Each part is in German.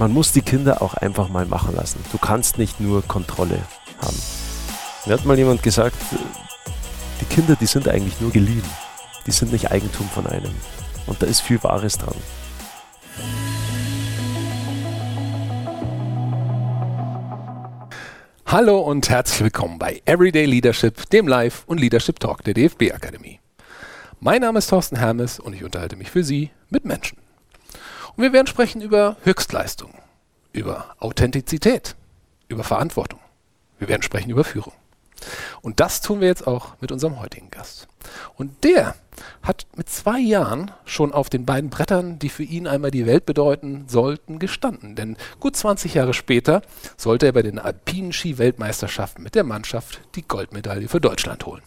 Man muss die Kinder auch einfach mal machen lassen. Du kannst nicht nur Kontrolle haben. Mir hat mal jemand gesagt, die Kinder, die sind eigentlich nur geliehen. Die sind nicht Eigentum von einem. Und da ist viel Wahres dran. Hallo und herzlich willkommen bei Everyday Leadership, dem Live- und Leadership Talk der DFB Akademie. Mein Name ist Thorsten Hermes und ich unterhalte mich für Sie mit Menschen. Und wir werden sprechen über Höchstleistung, über Authentizität, über Verantwortung. Wir werden sprechen über Führung. Und das tun wir jetzt auch mit unserem heutigen Gast. Und der hat mit zwei Jahren schon auf den beiden Brettern, die für ihn einmal die Welt bedeuten sollten, gestanden. Denn gut 20 Jahre später sollte er bei den alpinen Ski-Weltmeisterschaften mit der Mannschaft die Goldmedaille für Deutschland holen.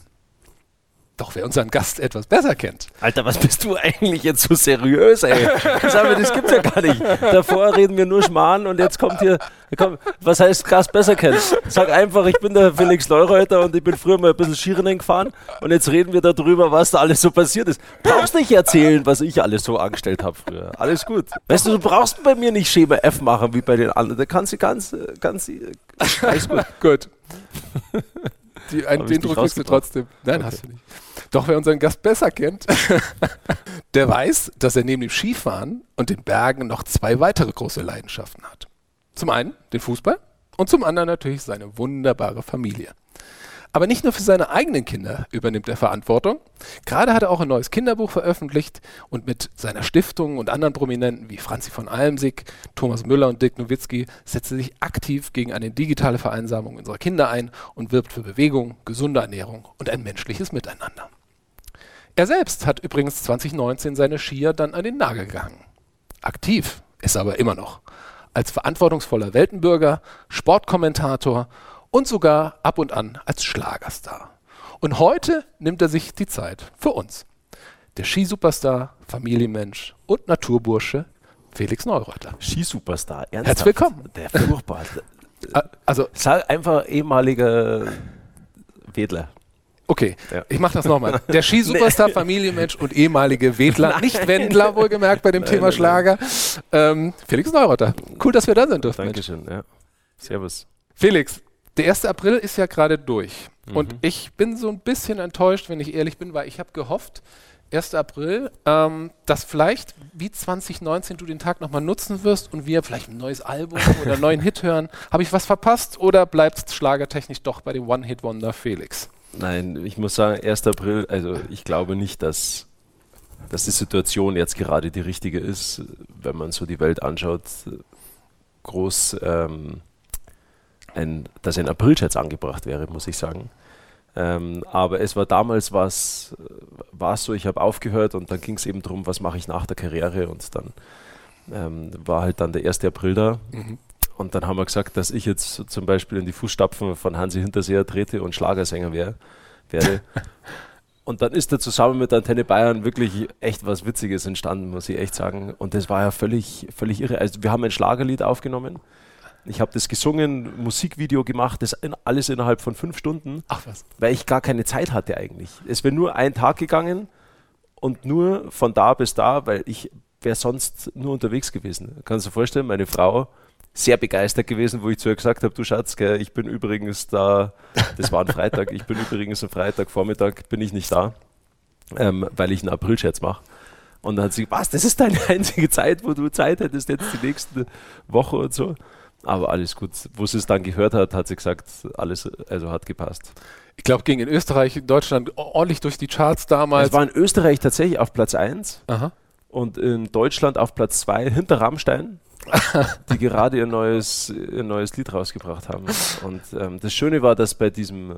Doch wer unseren Gast etwas besser kennt. Alter, was bist du eigentlich jetzt so seriös, ey? Sag mal, das gibt's ja gar nicht. Davor reden wir nur Schmarrn und jetzt kommt hier, komm, was heißt Gast besser kennt? Sag einfach, ich bin der Felix Leureuter und ich bin früher mal ein bisschen Skirennen gefahren und jetzt reden wir darüber, was da alles so passiert ist. Brauchst nicht erzählen, was ich alles so angestellt habe früher. Alles gut. Weißt du, du brauchst bei mir nicht Schema F machen wie bei den anderen. Da kannst du ganz, ganz, alles gut. gut. Die, ein, den Druck kriegst du trotzdem. Nein, okay. hast du nicht. Doch wer unseren Gast besser kennt, der weiß, dass er neben dem Skifahren und den Bergen noch zwei weitere große Leidenschaften hat. Zum einen den Fußball und zum anderen natürlich seine wunderbare Familie. Aber nicht nur für seine eigenen Kinder übernimmt er Verantwortung. Gerade hat er auch ein neues Kinderbuch veröffentlicht und mit seiner Stiftung und anderen Prominenten wie Franzi von Almsig, Thomas Müller und Dirk Nowitzki setzt er sich aktiv gegen eine digitale Vereinsamung unserer Kinder ein und wirbt für Bewegung, gesunde Ernährung und ein menschliches Miteinander. Er selbst hat übrigens 2019 seine Skier dann an den Nagel gehangen. Aktiv ist er aber immer noch. Als verantwortungsvoller Weltenbürger, Sportkommentator und sogar ab und an als Schlagerstar. Und heute nimmt er sich die Zeit für uns. Der Skisuperstar, Familienmensch und Naturbursche Felix Neureuter. Skisuperstar, ernsthaft? Herzlich willkommen. Der furchtbar. also, sag einfach ehemaliger Wedler. Okay, ja. ich mache das nochmal. Der Skisuperstar, Familienmensch und ehemalige Wedler, nein. nicht Wendler wohlgemerkt bei dem nein, Thema nein, Schlager. Ähm, Felix Neurotter. Cool, dass wir da sind dürfen. Dankeschön, ja. Servus. Felix, der 1. April ist ja gerade durch. Mhm. Und ich bin so ein bisschen enttäuscht, wenn ich ehrlich bin, weil ich habe gehofft, 1. April, ähm, dass vielleicht wie 2019 du den Tag nochmal nutzen wirst und wir vielleicht ein neues Album oder einen neuen Hit hören. Habe ich was verpasst oder bleibt es schlagertechnisch doch bei dem One-Hit-Wonder Felix? Nein, ich muss sagen, 1. April, also ich glaube nicht, dass, dass die Situation jetzt gerade die richtige ist, wenn man so die Welt anschaut, groß, ähm, ein, dass ein Aprilscherz angebracht wäre, muss ich sagen. Ähm, aber es war damals was, war es so, ich habe aufgehört und dann ging es eben darum, was mache ich nach der Karriere und dann ähm, war halt dann der 1. April da. Mhm. Und dann haben wir gesagt, dass ich jetzt zum Beispiel in die Fußstapfen von Hansi Hinterseher trete und Schlagersänger wär, werde. und dann ist da zusammen mit Antenne Bayern wirklich echt was Witziges entstanden, muss ich echt sagen. Und das war ja völlig, völlig irre. Also wir haben ein Schlagerlied aufgenommen. Ich habe das gesungen, Musikvideo gemacht, das in, alles innerhalb von fünf Stunden. Ach. Weil ich gar keine Zeit hatte eigentlich. Es wäre nur ein Tag gegangen und nur von da bis da, weil ich wäre sonst nur unterwegs gewesen. Kannst du dir vorstellen, meine Frau sehr begeistert gewesen, wo ich zu ihr gesagt habe, du Schatz, gell, ich bin übrigens da, das war ein Freitag, ich bin übrigens am Freitagvormittag, bin ich nicht da, ähm, weil ich einen Aprilscherz mache. Und dann hat sie, was, das ist deine einzige Zeit, wo du Zeit hättest, jetzt die nächste Woche und so. Aber alles gut. Wo sie es dann gehört hat, hat sie gesagt, alles, also hat gepasst. Ich glaube, ging in Österreich, in Deutschland ordentlich durch die Charts damals. Es war in Österreich tatsächlich auf Platz 1 und in Deutschland auf Platz 2 hinter Rammstein. die gerade ihr neues, ihr neues Lied rausgebracht haben. Und ähm, das Schöne war, dass bei diesem,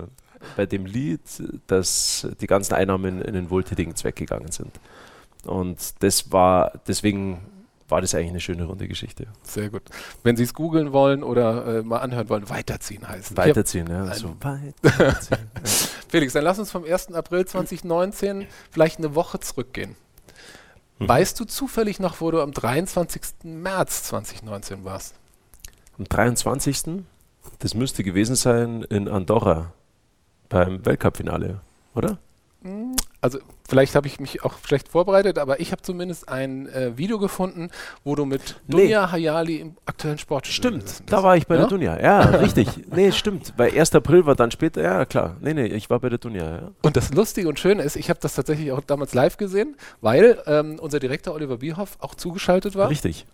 bei dem Lied, dass die ganzen Einnahmen in den wohltätigen Zweck gegangen sind. Und das war, deswegen war das eigentlich eine schöne runde Geschichte. Sehr gut. Wenn Sie es googeln wollen oder äh, mal anhören wollen, weiterziehen heißt Weiterziehen, ja. So weiterziehen. Felix, dann lass uns vom 1. April 2019 vielleicht eine Woche zurückgehen. Mhm. Weißt du zufällig noch, wo du am 23. März 2019 warst? Am 23. Das müsste gewesen sein in Andorra beim Weltcup-Finale, oder? also vielleicht habe ich mich auch schlecht vorbereitet, aber ich habe zumindest ein äh, Video gefunden, wo du mit Dunja nee. Hayali im aktuellen Sport Stimmt, da war ich bei ja? der Dunja. Ja, richtig. nee, stimmt. Weil 1. April war dann später, ja klar. Nee, nee, ich war bei der Dunja. Ja. Und das Lustige und Schöne ist, ich habe das tatsächlich auch damals live gesehen, weil ähm, unser Direktor Oliver Bierhoff auch zugeschaltet war. Richtig.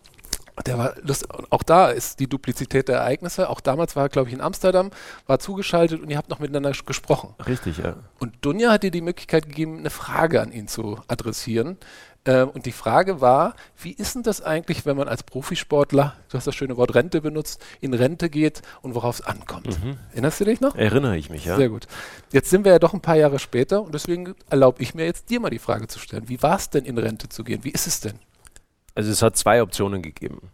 Der war lustig. Auch da ist die Duplizität der Ereignisse. Auch damals war er, glaube ich, in Amsterdam, war zugeschaltet und ihr habt noch miteinander gesprochen. Richtig, ja. Und Dunja hat dir die Möglichkeit gegeben, eine Frage an ihn zu adressieren. Ähm, und die Frage war, wie ist denn das eigentlich, wenn man als Profisportler, du hast das schöne Wort Rente benutzt, in Rente geht und worauf es ankommt? Mhm. Erinnerst du dich noch? Erinnere ich mich, ja. Sehr gut. Jetzt sind wir ja doch ein paar Jahre später und deswegen erlaube ich mir jetzt dir mal die Frage zu stellen. Wie war es denn, in Rente zu gehen? Wie ist es denn? Also es hat zwei Optionen gegeben.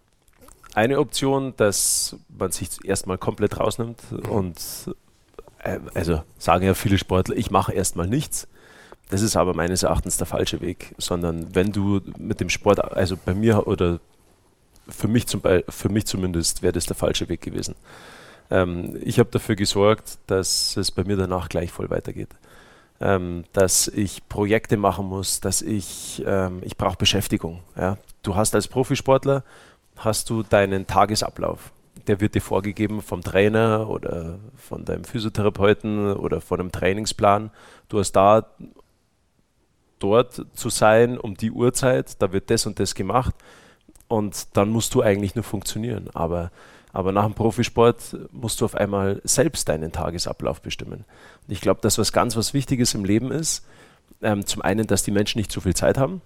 Eine Option, dass man sich erstmal komplett rausnimmt und äh, also sagen ja viele Sportler, ich mache erstmal nichts. Das ist aber meines Erachtens der falsche Weg, sondern wenn du mit dem Sport, also bei mir oder für mich, zum für mich zumindest, wäre das der falsche Weg gewesen. Ähm, ich habe dafür gesorgt, dass es bei mir danach gleich voll weitergeht. Ähm, dass ich Projekte machen muss, dass ich, ähm, ich brauche Beschäftigung. Ja? du hast als Profisportler, hast du deinen Tagesablauf. Der wird dir vorgegeben vom Trainer oder von deinem Physiotherapeuten oder von einem Trainingsplan. Du hast da dort zu sein um die Uhrzeit, da wird das und das gemacht und dann musst du eigentlich nur funktionieren. Aber, aber nach dem Profisport musst du auf einmal selbst deinen Tagesablauf bestimmen. Und ich glaube, dass was ganz was Wichtiges im Leben ist, ähm, zum einen, dass die Menschen nicht zu viel Zeit haben,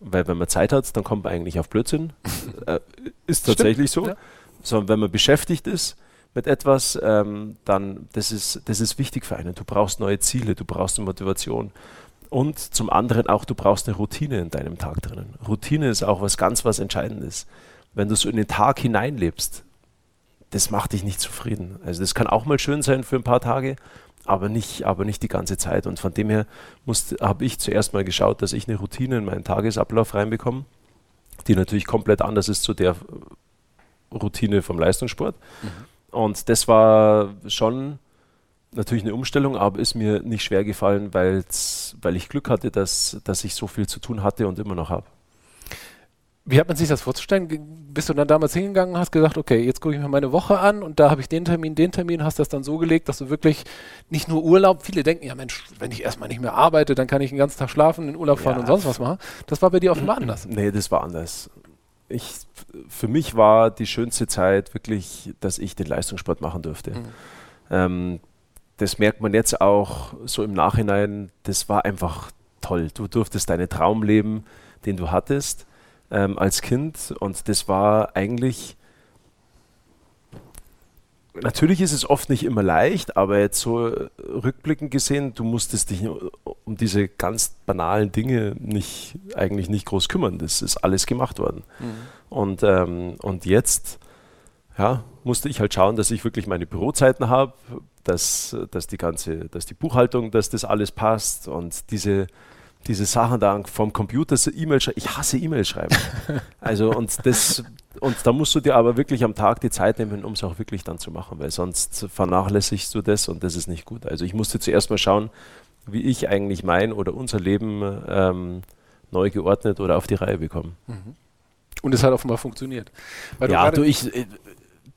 weil wenn man Zeit hat, dann kommt man eigentlich auf Blödsinn. äh, ist tatsächlich Stimmt, so. Ja. Sondern wenn man beschäftigt ist mit etwas, ähm, dann das ist, das ist wichtig für einen. Du brauchst neue Ziele, du brauchst eine Motivation. Und zum anderen auch, du brauchst eine Routine in deinem Tag drinnen. Routine ist auch was ganz was Entscheidendes. Wenn du so in den Tag hineinlebst, das macht dich nicht zufrieden. Also das kann auch mal schön sein für ein paar Tage, aber nicht, aber nicht die ganze Zeit. Und von dem her habe ich zuerst mal geschaut, dass ich eine Routine in meinen Tagesablauf reinbekomme, die natürlich komplett anders ist zu der Routine vom Leistungssport. Mhm. Und das war schon natürlich eine Umstellung, aber ist mir nicht schwer gefallen, weil ich Glück hatte, dass, dass ich so viel zu tun hatte und immer noch habe. Wie hat man sich das vorzustellen? Bist du dann damals hingegangen und hast gesagt, okay, jetzt gucke ich mir meine Woche an und da habe ich den Termin, den Termin, hast das dann so gelegt, dass du wirklich nicht nur Urlaub, viele denken, ja Mensch, wenn ich erstmal nicht mehr arbeite, dann kann ich den ganzen Tag schlafen, in Urlaub fahren ja. und sonst was machen. Das war bei dir offenbar anders. Nee, das war anders. Ich, für mich war die schönste Zeit wirklich, dass ich den Leistungssport machen durfte. Mhm. Ähm, das merkt man jetzt auch so im Nachhinein, das war einfach toll. Du durftest deinen Traum leben, den du hattest ähm, als Kind und das war eigentlich. Natürlich ist es oft nicht immer leicht, aber jetzt so rückblickend gesehen, du musstest dich um diese ganz banalen Dinge nicht, eigentlich nicht groß kümmern. Das ist alles gemacht worden. Mhm. Und, ähm, und jetzt ja, musste ich halt schauen, dass ich wirklich meine Bürozeiten habe, dass, dass die ganze, dass die Buchhaltung, dass das alles passt und diese, diese Sachen da vom Computer E-Mail schreiben. Ich hasse E-Mail schreiben. also und das und da musst du dir aber wirklich am Tag die Zeit nehmen, um es auch wirklich dann zu machen, weil sonst vernachlässigst du das und das ist nicht gut. Also ich musste zuerst mal schauen, wie ich eigentlich mein oder unser Leben ähm, neu geordnet oder auf die Reihe bekomme. Mhm. Und es hat offenbar funktioniert. Weil ja, du, ich, äh,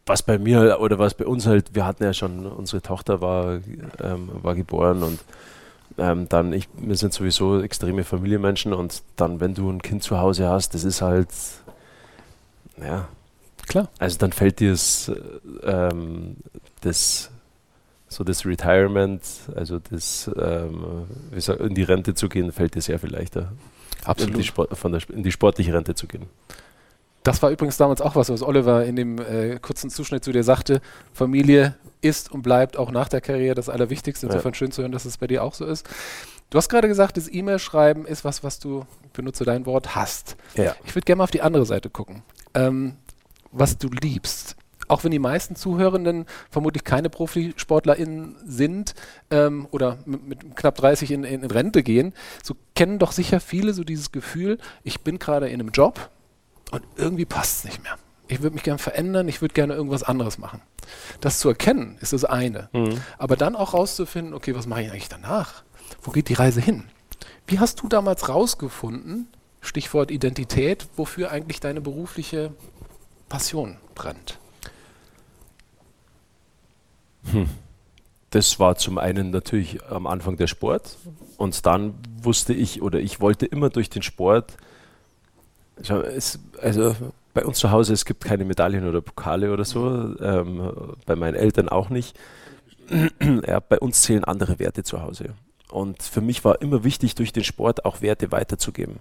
was bei mir oder was bei uns halt, wir hatten ja schon, unsere Tochter war, ähm, war geboren und ähm, dann, ich, wir sind sowieso extreme Familienmenschen und dann, wenn du ein Kind zu Hause hast, das ist halt, ja, klar. Also dann fällt dir das, ähm, das so das Retirement, also das ähm, in die Rente zu gehen, fällt dir sehr viel leichter. Absolut. In die, Sport, von der, in die sportliche Rente zu gehen. Das war übrigens damals auch was, was Oliver in dem äh, kurzen Zuschnitt zu dir sagte. Familie ist und bleibt auch nach der Karriere das Allerwichtigste. Insofern ja. schön zu hören, dass es bei dir auch so ist. Du hast gerade gesagt, das E-Mail-Schreiben ist was, was du, benutze dein Wort, hast. Ja. Ich würde gerne mal auf die andere Seite gucken. Ähm, was du liebst. Auch wenn die meisten Zuhörenden vermutlich keine ProfisportlerInnen sind ähm, oder mit, knapp 30 in, in, in Rente gehen, so kennen doch sicher viele so dieses Gefühl, ich bin gerade in einem Job, und irgendwie passt es nicht mehr. Ich würde mich gerne verändern, ich würde gerne irgendwas anderes machen. Das zu erkennen, ist das eine. Mhm. Aber dann auch rauszufinden, okay, was mache ich eigentlich danach? wo geht die Reise hin? Wie hast du damals rausgefunden, Stichwort Identität, wofür eigentlich deine berufliche Passion brennt? Hm. Das war zum einen natürlich am Anfang der Sport und dann wusste ich oder ich wollte immer durch den Sport, es, also bei uns zu Hause, es gibt keine Medaillen oder Pokale oder so, ähm, bei meinen Eltern auch nicht. ja, bei uns zählen andere Werte zu Hause. Und für mich war immer wichtig, durch den Sport auch Werte weiterzugeben.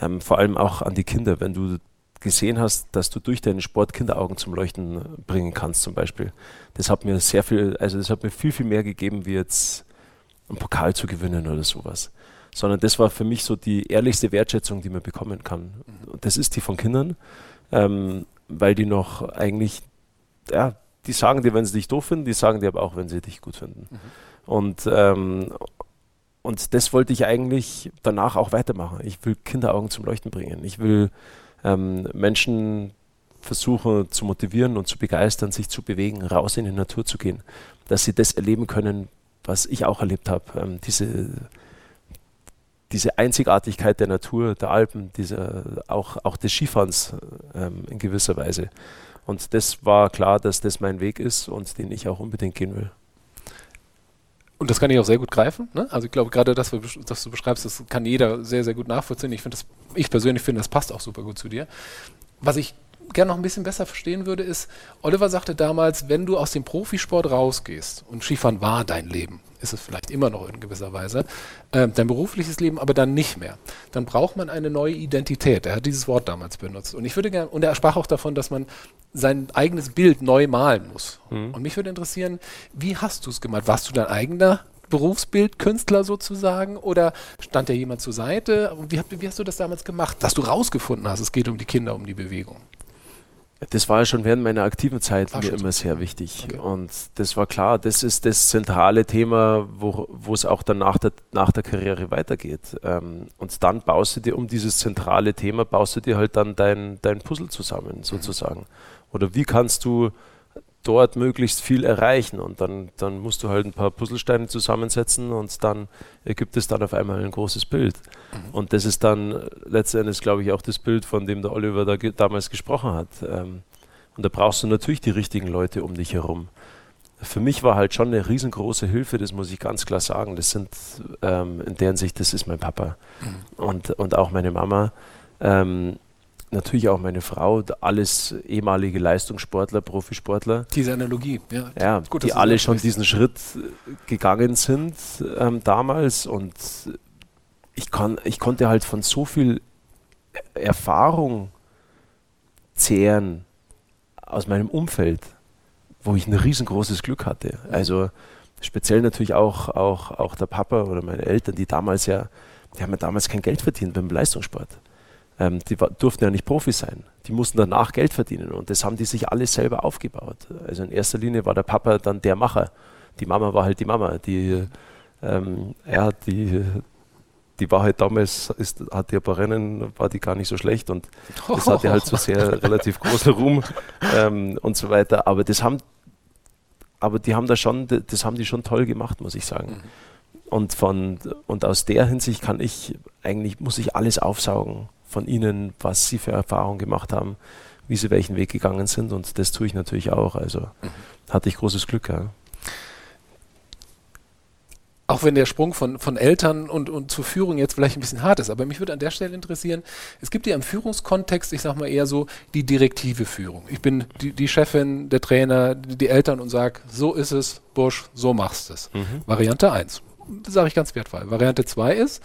Ähm, vor allem auch an die Kinder, wenn du gesehen hast, dass du durch deinen Sport Kinderaugen zum Leuchten bringen kannst, zum Beispiel. Das hat mir sehr viel, also das hat mir viel, viel mehr gegeben, wie jetzt einen Pokal zu gewinnen oder sowas. Sondern das war für mich so die ehrlichste Wertschätzung, die man bekommen kann. Und das ist die von Kindern, ähm, weil die noch eigentlich, ja, die sagen dir, wenn sie dich doof finden, die sagen dir aber auch, wenn sie dich gut finden. Mhm. Und, ähm, und das wollte ich eigentlich danach auch weitermachen. Ich will Kinderaugen zum Leuchten bringen. Ich will ähm, Menschen versuchen zu motivieren und zu begeistern, sich zu bewegen, raus in die Natur zu gehen, dass sie das erleben können, was ich auch erlebt habe. Ähm, diese, diese Einzigartigkeit der Natur, der Alpen, diese, auch, auch des Skifahrens ähm, in gewisser Weise. Und das war klar, dass das mein Weg ist und den ich auch unbedingt gehen will. Und das kann ich auch sehr gut greifen. Ne? Also ich glaube, gerade das, was du beschreibst, das kann jeder sehr, sehr gut nachvollziehen. Ich das, ich persönlich finde, das passt auch super gut zu dir. Was ich gerne noch ein bisschen besser verstehen würde, ist, Oliver sagte damals, wenn du aus dem Profisport rausgehst, und Skifahren war dein Leben, ist es vielleicht immer noch in gewisser Weise, äh, dein berufliches Leben aber dann nicht mehr, dann braucht man eine neue Identität. Er hat dieses Wort damals benutzt. Und ich würde gerne, und er sprach auch davon, dass man sein eigenes Bild neu malen muss. Mhm. Und mich würde interessieren, wie hast du es gemacht? Warst du dein eigener Berufsbildkünstler sozusagen oder stand dir jemand zur Seite? Wie, wie, hast du das damals gemacht, dass du rausgefunden hast, es geht um die Kinder, um die Bewegung? Das war ja schon während meiner aktiven Zeit war mir immer sehr wichtig. Okay. Und das war klar, das ist das zentrale Thema, wo es auch dann nach der, nach der Karriere weitergeht. Ähm, und dann baust du dir um dieses zentrale Thema, baust du dir halt dann dein, dein Puzzle zusammen, sozusagen. Mhm. Oder wie kannst du dort möglichst viel erreichen. Und dann, dann musst du halt ein paar Puzzlesteine zusammensetzen und dann ergibt es dann auf einmal ein großes Bild. Mhm. Und das ist dann letztendlich, glaube ich, auch das Bild, von dem der Oliver da ge damals gesprochen hat. Ähm, und da brauchst du natürlich die richtigen Leute um dich herum. Für mich war halt schon eine riesengroße Hilfe, das muss ich ganz klar sagen. Das sind ähm, in deren Sicht, das ist mein Papa mhm. und, und auch meine Mama. Ähm, natürlich auch meine Frau, alles ehemalige Leistungssportler, Profisportler. Diese Analogie, ja. Ja, Gut, die alle schon diesen Schritt äh, gegangen sind ähm, damals und ich, kann, ich konnte halt von so viel Erfahrung zehren aus meinem Umfeld, wo ich ein riesengroßes Glück hatte. Also speziell natürlich auch, auch, auch der Papa oder meine Eltern, die damals ja, die haben ja damals kein Geld verdient beim Leistungssport ähm, die durften ja nicht Profis sein. Die mussten danach Geld verdienen und das haben die sich alles selber aufgebaut. Also in erster Linie war der Papa dann der Macher. Die Mama war halt die Mama. Die, ähm, ja, die, die war halt damals, ist, hat die ein paar Rennen, war die gar nicht so schlecht und das hatte halt so sehr relativ großen Ruhm ähm, und so weiter. Aber das haben, aber die haben da schon, das haben die schon toll gemacht, muss ich sagen. Mhm. Und von und aus der Hinsicht kann ich eigentlich muss ich alles aufsaugen von ihnen, was sie für Erfahrungen gemacht haben, wie sie welchen Weg gegangen sind. Und das tue ich natürlich auch. Also mhm. hatte ich großes Glück, ja. Auch wenn der Sprung von, von Eltern und, und zur Führung jetzt vielleicht ein bisschen hart ist, aber mich würde an der Stelle interessieren, es gibt ja im Führungskontext, ich sage mal eher so, die direktive Führung. Ich bin die, die Chefin, der Trainer, die, die Eltern und sage, so ist es, Bursch, so machst es. Mhm. Variante 1. Das sage ich ganz wertvoll. Variante 2 ist,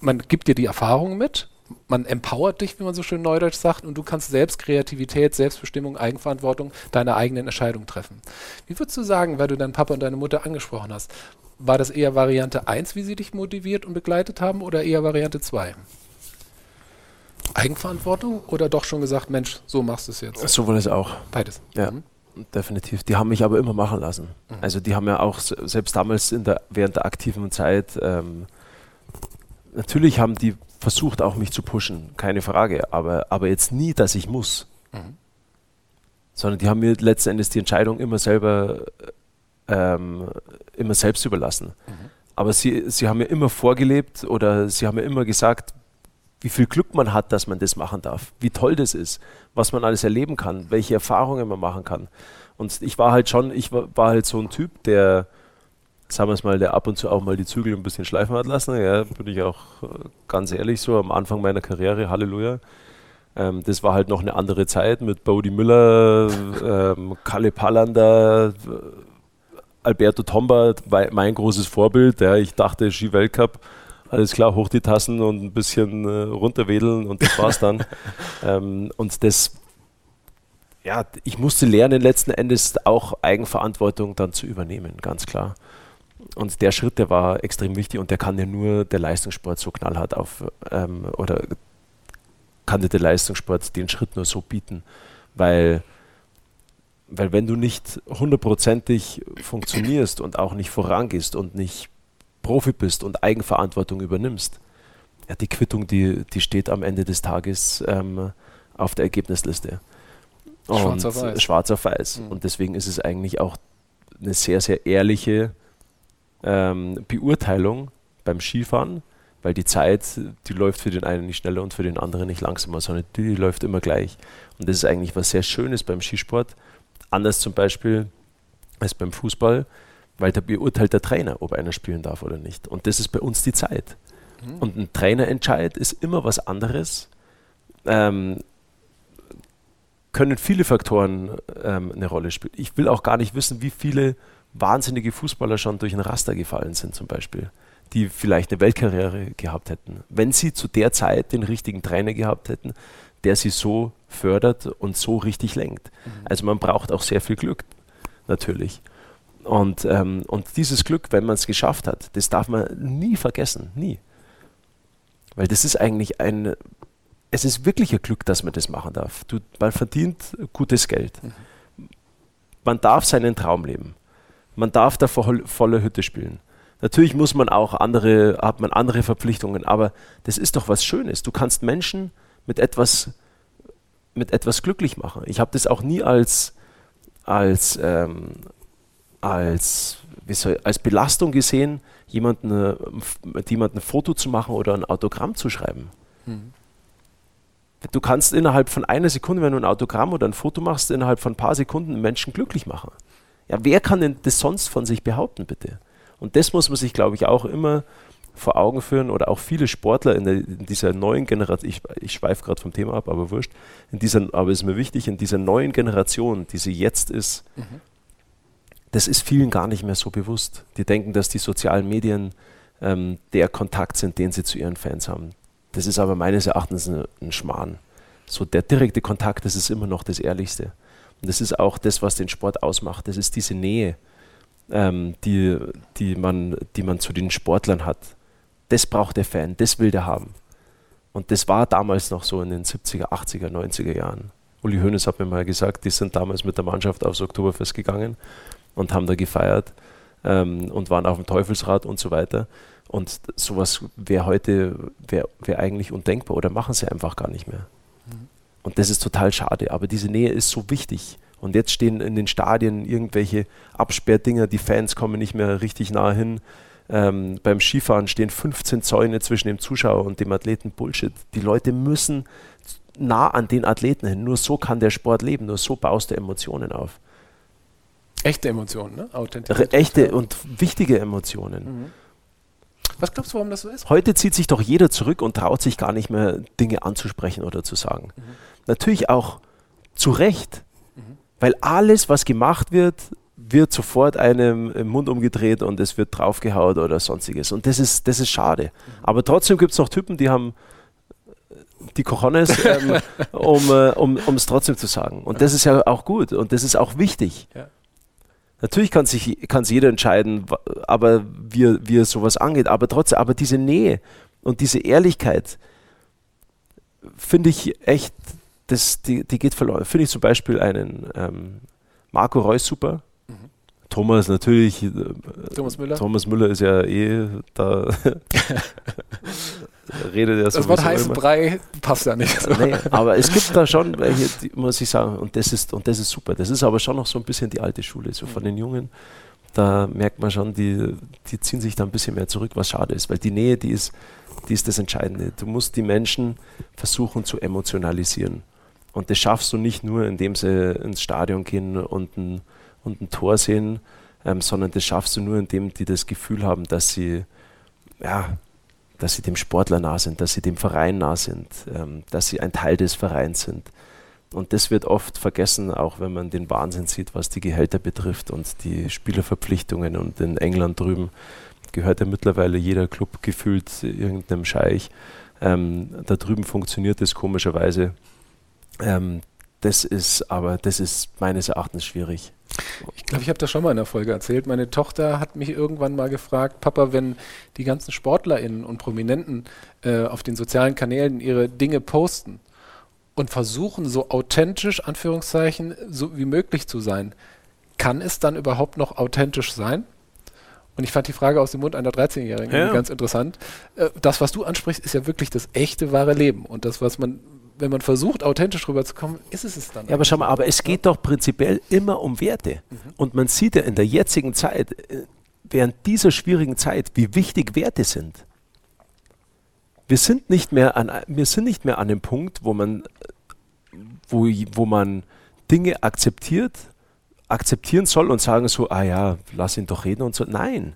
man gibt dir die Erfahrung mit, man empowert dich, wie man so schön neudeutsch sagt, und du kannst selbst Kreativität, Selbstbestimmung, Eigenverantwortung deine eigenen Entscheidungen treffen. Wie würdest du sagen, weil du deinen Papa und deine Mutter angesprochen hast, war das eher Variante 1, wie sie dich motiviert und begleitet haben, oder eher Variante 2? Eigenverantwortung oder doch schon gesagt, Mensch, so machst du es jetzt? So war es auch. Beides. Ja. Mhm. Definitiv. Die haben mich aber immer machen lassen. Mhm. Also die haben ja auch selbst damals in der, während der aktiven Zeit ähm, natürlich haben die versucht auch mich zu pushen, keine Frage, aber, aber jetzt nie, dass ich muss. Mhm. Sondern die haben mir letzten Endes die Entscheidung immer selber, ähm, immer selbst überlassen. Mhm. aber sie, sie haben mir immer vorgelebt oder sie haben mir immer gesagt, wie viel Glück man hat, dass man das machen darf, wie toll das ist, was man alles erleben kann, welche Erfahrungen man machen kann. Und ich war halt schon, ich war, war halt so ein Typ, der, sagen wir es mal, der ab und zu auch mal die Zügel ein bisschen schleifen hat lassen. Ja, bin ich auch äh, ganz ehrlich so am Anfang meiner Karriere, Halleluja. Ähm, das war halt noch eine andere Zeit mit Bodie Müller, ähm, Kalle Pallander, Alberto Tomba, mein großes Vorbild. Ja, ich dachte, Ski-Weltcup, alles klar, hoch die Tassen und ein bisschen äh, runterwedeln und das war's dann. ähm, und das, ja, ich musste lernen, letzten Endes auch Eigenverantwortung dann zu übernehmen, ganz klar. Und der Schritt, der war extrem wichtig und der kann ja nur der Leistungssport so knallhart auf, ähm, oder kann dir der Leistungssport den Schritt nur so bieten, weil weil wenn du nicht hundertprozentig funktionierst und auch nicht vorangehst und nicht Profi bist und Eigenverantwortung übernimmst, ja, die Quittung, die, die steht am Ende des Tages ähm, auf der Ergebnisliste. Schwarz auf weiß. Schwarz auf weiß. Mhm. Und deswegen ist es eigentlich auch eine sehr, sehr ehrliche ähm, Beurteilung beim Skifahren, weil die Zeit, die läuft für den einen nicht schneller und für den anderen nicht langsamer, sondern die, die läuft immer gleich. Und das ist eigentlich was sehr Schönes beim Skisport, Anders zum Beispiel als beim Fußball, weil da beurteilt der Trainer, ob einer spielen darf oder nicht. Und das ist bei uns die Zeit. Mhm. Und ein Trainerentscheid ist immer was anderes. Ähm, können viele Faktoren ähm, eine Rolle spielen. Ich will auch gar nicht wissen, wie viele wahnsinnige Fußballer schon durch ein Raster gefallen sind, zum Beispiel, die vielleicht eine Weltkarriere gehabt hätten. Wenn sie zu der Zeit den richtigen Trainer gehabt hätten, der sie so fördert und so richtig lenkt. Mhm. Also man braucht auch sehr viel Glück, natürlich. Und, ähm, und dieses Glück, wenn man es geschafft hat, das darf man nie vergessen, nie. Weil das ist eigentlich ein, es ist wirklich ein Glück, dass man das machen darf. Du, man verdient gutes Geld. Mhm. Man darf seinen Traum leben. Man darf da voll, voller Hütte spielen. Natürlich muss man auch andere, hat man andere Verpflichtungen, aber das ist doch was Schönes. Du kannst Menschen mit etwas, mit etwas glücklich machen. Ich habe das auch nie als, als, ähm, als, soll, als Belastung gesehen, jemanden, mit jemandem ein Foto zu machen oder ein Autogramm zu schreiben. Mhm. Du kannst innerhalb von einer Sekunde, wenn du ein Autogramm oder ein Foto machst, innerhalb von ein paar Sekunden einen Menschen glücklich machen. Ja, wer kann denn das sonst von sich behaupten, bitte? Und das muss man sich, glaube ich, auch immer vor Augen führen oder auch viele Sportler in, der, in dieser neuen Generation, ich, ich schweife gerade vom Thema ab, aber wurscht, in dieser, aber ist mir wichtig, in dieser neuen Generation, die sie jetzt ist, mhm. das ist vielen gar nicht mehr so bewusst. Die denken, dass die sozialen Medien ähm, der Kontakt sind, den sie zu ihren Fans haben. Das ist aber meines Erachtens ein, ein Schmarrn. So der direkte Kontakt, das ist immer noch das Ehrlichste. Und das ist auch das, was den Sport ausmacht. Das ist diese Nähe, ähm, die, die, man, die man zu den Sportlern hat das braucht der Fan, das will der haben. Und das war damals noch so in den 70er, 80er, 90er Jahren. Uli Hoeneß hat mir mal gesagt, die sind damals mit der Mannschaft aufs Oktoberfest gegangen und haben da gefeiert ähm, und waren auf dem Teufelsrad und so weiter. Und sowas wäre heute wär, wär eigentlich undenkbar oder machen sie einfach gar nicht mehr. Und das ist total schade, aber diese Nähe ist so wichtig. Und jetzt stehen in den Stadien irgendwelche Absperrdinger, die Fans kommen nicht mehr richtig nah hin. Ähm, beim Skifahren stehen 15 Zäune zwischen dem Zuschauer und dem Athleten. Bullshit. Die Leute müssen nah an den Athleten hin. Nur so kann der Sport leben. Nur so baust du Emotionen auf. Echte Emotionen, ne? Authentizität. Echte und wichtige Emotionen. Mhm. Was glaubst du, warum das so ist? Heute zieht sich doch jeder zurück und traut sich gar nicht mehr, Dinge anzusprechen oder zu sagen. Mhm. Natürlich auch zu Recht. Mhm. Weil alles, was gemacht wird, wird sofort einem im Mund umgedreht und es wird draufgehaut oder sonstiges. Und das ist, das ist schade. Aber trotzdem gibt es noch Typen, die haben die Cojones, ähm, um es um, trotzdem zu sagen. Und das ist ja auch gut und das ist auch wichtig. Ja. Natürlich kann sich jeder entscheiden, aber wie, wie er sowas angeht, aber trotzdem, aber diese Nähe und diese Ehrlichkeit finde ich echt, das, die, die geht verloren. Finde ich zum Beispiel einen ähm, Marco Reus super, Thomas natürlich. Äh, Thomas Müller. Thomas Müller ist ja eh da. redet er so. Das Wort heißen Brei passt ja nicht. So. Nee, aber es gibt da schon welche, die, muss ich sagen, und das, ist, und das ist super. Das ist aber schon noch so ein bisschen die alte Schule, so von den Jungen, da merkt man schon, die, die ziehen sich da ein bisschen mehr zurück, was schade ist, weil die Nähe, die ist, die ist das Entscheidende. Du musst die Menschen versuchen zu emotionalisieren. Und das schaffst du nicht nur, indem sie ins Stadion gehen und ein, und ein Tor sehen, ähm, sondern das schaffst du nur, indem die das Gefühl haben, dass sie, ja, dass sie dem Sportler nah sind, dass sie dem Verein nah sind, ähm, dass sie ein Teil des Vereins sind. Und das wird oft vergessen, auch wenn man den Wahnsinn sieht, was die Gehälter betrifft und die Spielerverpflichtungen. Und in England drüben gehört ja mittlerweile jeder Club gefühlt irgendeinem Scheich. Ähm, da drüben funktioniert es komischerweise. Ähm, das ist aber, das ist meines Erachtens schwierig. Ich glaube, ich habe das schon mal in der Folge erzählt. Meine Tochter hat mich irgendwann mal gefragt, Papa, wenn die ganzen SportlerInnen und Prominenten äh, auf den sozialen Kanälen ihre Dinge posten und versuchen, so authentisch, Anführungszeichen, so wie möglich zu sein, kann es dann überhaupt noch authentisch sein? Und ich fand die Frage aus dem Mund einer 13-Jährigen ja. ganz interessant. Äh, das, was du ansprichst, ist ja wirklich das echte, wahre Leben. Und das, was man wenn man versucht, authentisch rüberzukommen, ist es es dann. Ja, aber schau mal, aber es geht doch prinzipiell immer um Werte. Mhm. Und man sieht ja in der jetzigen Zeit, äh, während dieser schwierigen Zeit, wie wichtig Werte sind. Wir sind nicht mehr an, wir sind nicht mehr an dem Punkt, wo man, wo, wo man Dinge akzeptiert, akzeptieren soll und sagen so, ah ja, lass ihn doch reden und so. Nein.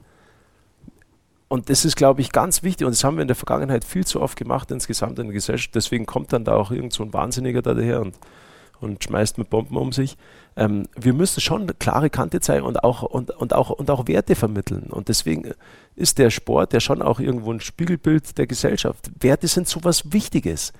Und das ist, glaube ich, ganz wichtig und das haben wir in der Vergangenheit viel zu oft gemacht insgesamt in der Gesellschaft. Deswegen kommt dann da auch irgend so ein Wahnsinniger da daher und, und schmeißt mit Bomben um sich. Ähm, wir müssen schon eine klare Kante zeigen und auch, und, und, auch, und auch Werte vermitteln. Und deswegen ist der Sport ja schon auch irgendwo ein Spiegelbild der Gesellschaft. Werte sind so was Wichtiges.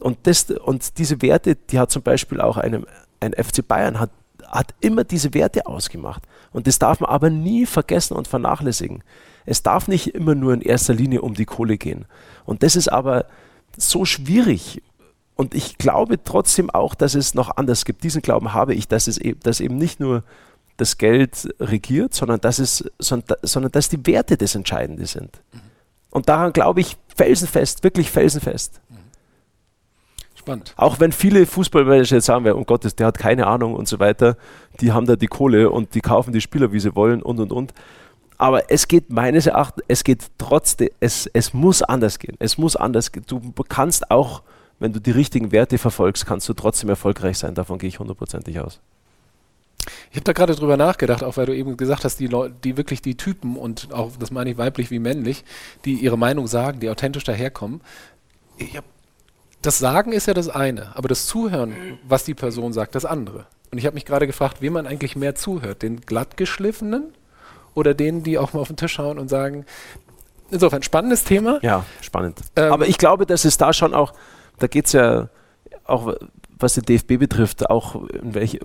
Und, das, und diese Werte, die hat zum Beispiel auch einem, ein FC Bayern, hat, hat immer diese Werte ausgemacht. Und das darf man aber nie vergessen und vernachlässigen. Es darf nicht immer nur in erster Linie um die Kohle gehen. Und das ist aber so schwierig. Und ich glaube trotzdem auch, dass es noch anders gibt. Diesen Glauben habe ich, dass es eben, dass eben nicht nur das Geld regiert, sondern dass es, sondern, dass die Werte das Entscheidende sind. Und daran glaube ich felsenfest, wirklich felsenfest. Spannend. Auch wenn viele Fußballmanager jetzt sagen, um Gottes, der hat keine Ahnung und so weiter, die haben da die Kohle und die kaufen die Spieler, wie sie wollen und und und. Aber es geht meines Erachtens, es geht trotzdem, es, es muss anders gehen. Es muss anders gehen. Du kannst auch, wenn du die richtigen Werte verfolgst, kannst du trotzdem erfolgreich sein. Davon gehe ich hundertprozentig aus. Ich habe da gerade drüber nachgedacht, auch weil du eben gesagt hast, die Leute, die wirklich die Typen und auch, das meine ich weiblich wie männlich, die ihre Meinung sagen, die authentisch daherkommen. Hab, das Sagen ist ja das eine, aber das Zuhören, was die Person sagt, das andere. Und ich habe mich gerade gefragt, wem man eigentlich mehr zuhört, den glattgeschliffenen oder denen, die auch mal auf den Tisch hauen und sagen, insofern spannendes Thema. Ja, spannend. Ähm, Aber ich glaube, dass es da schon auch, da geht es ja auch, was den DFB betrifft, auch in welche,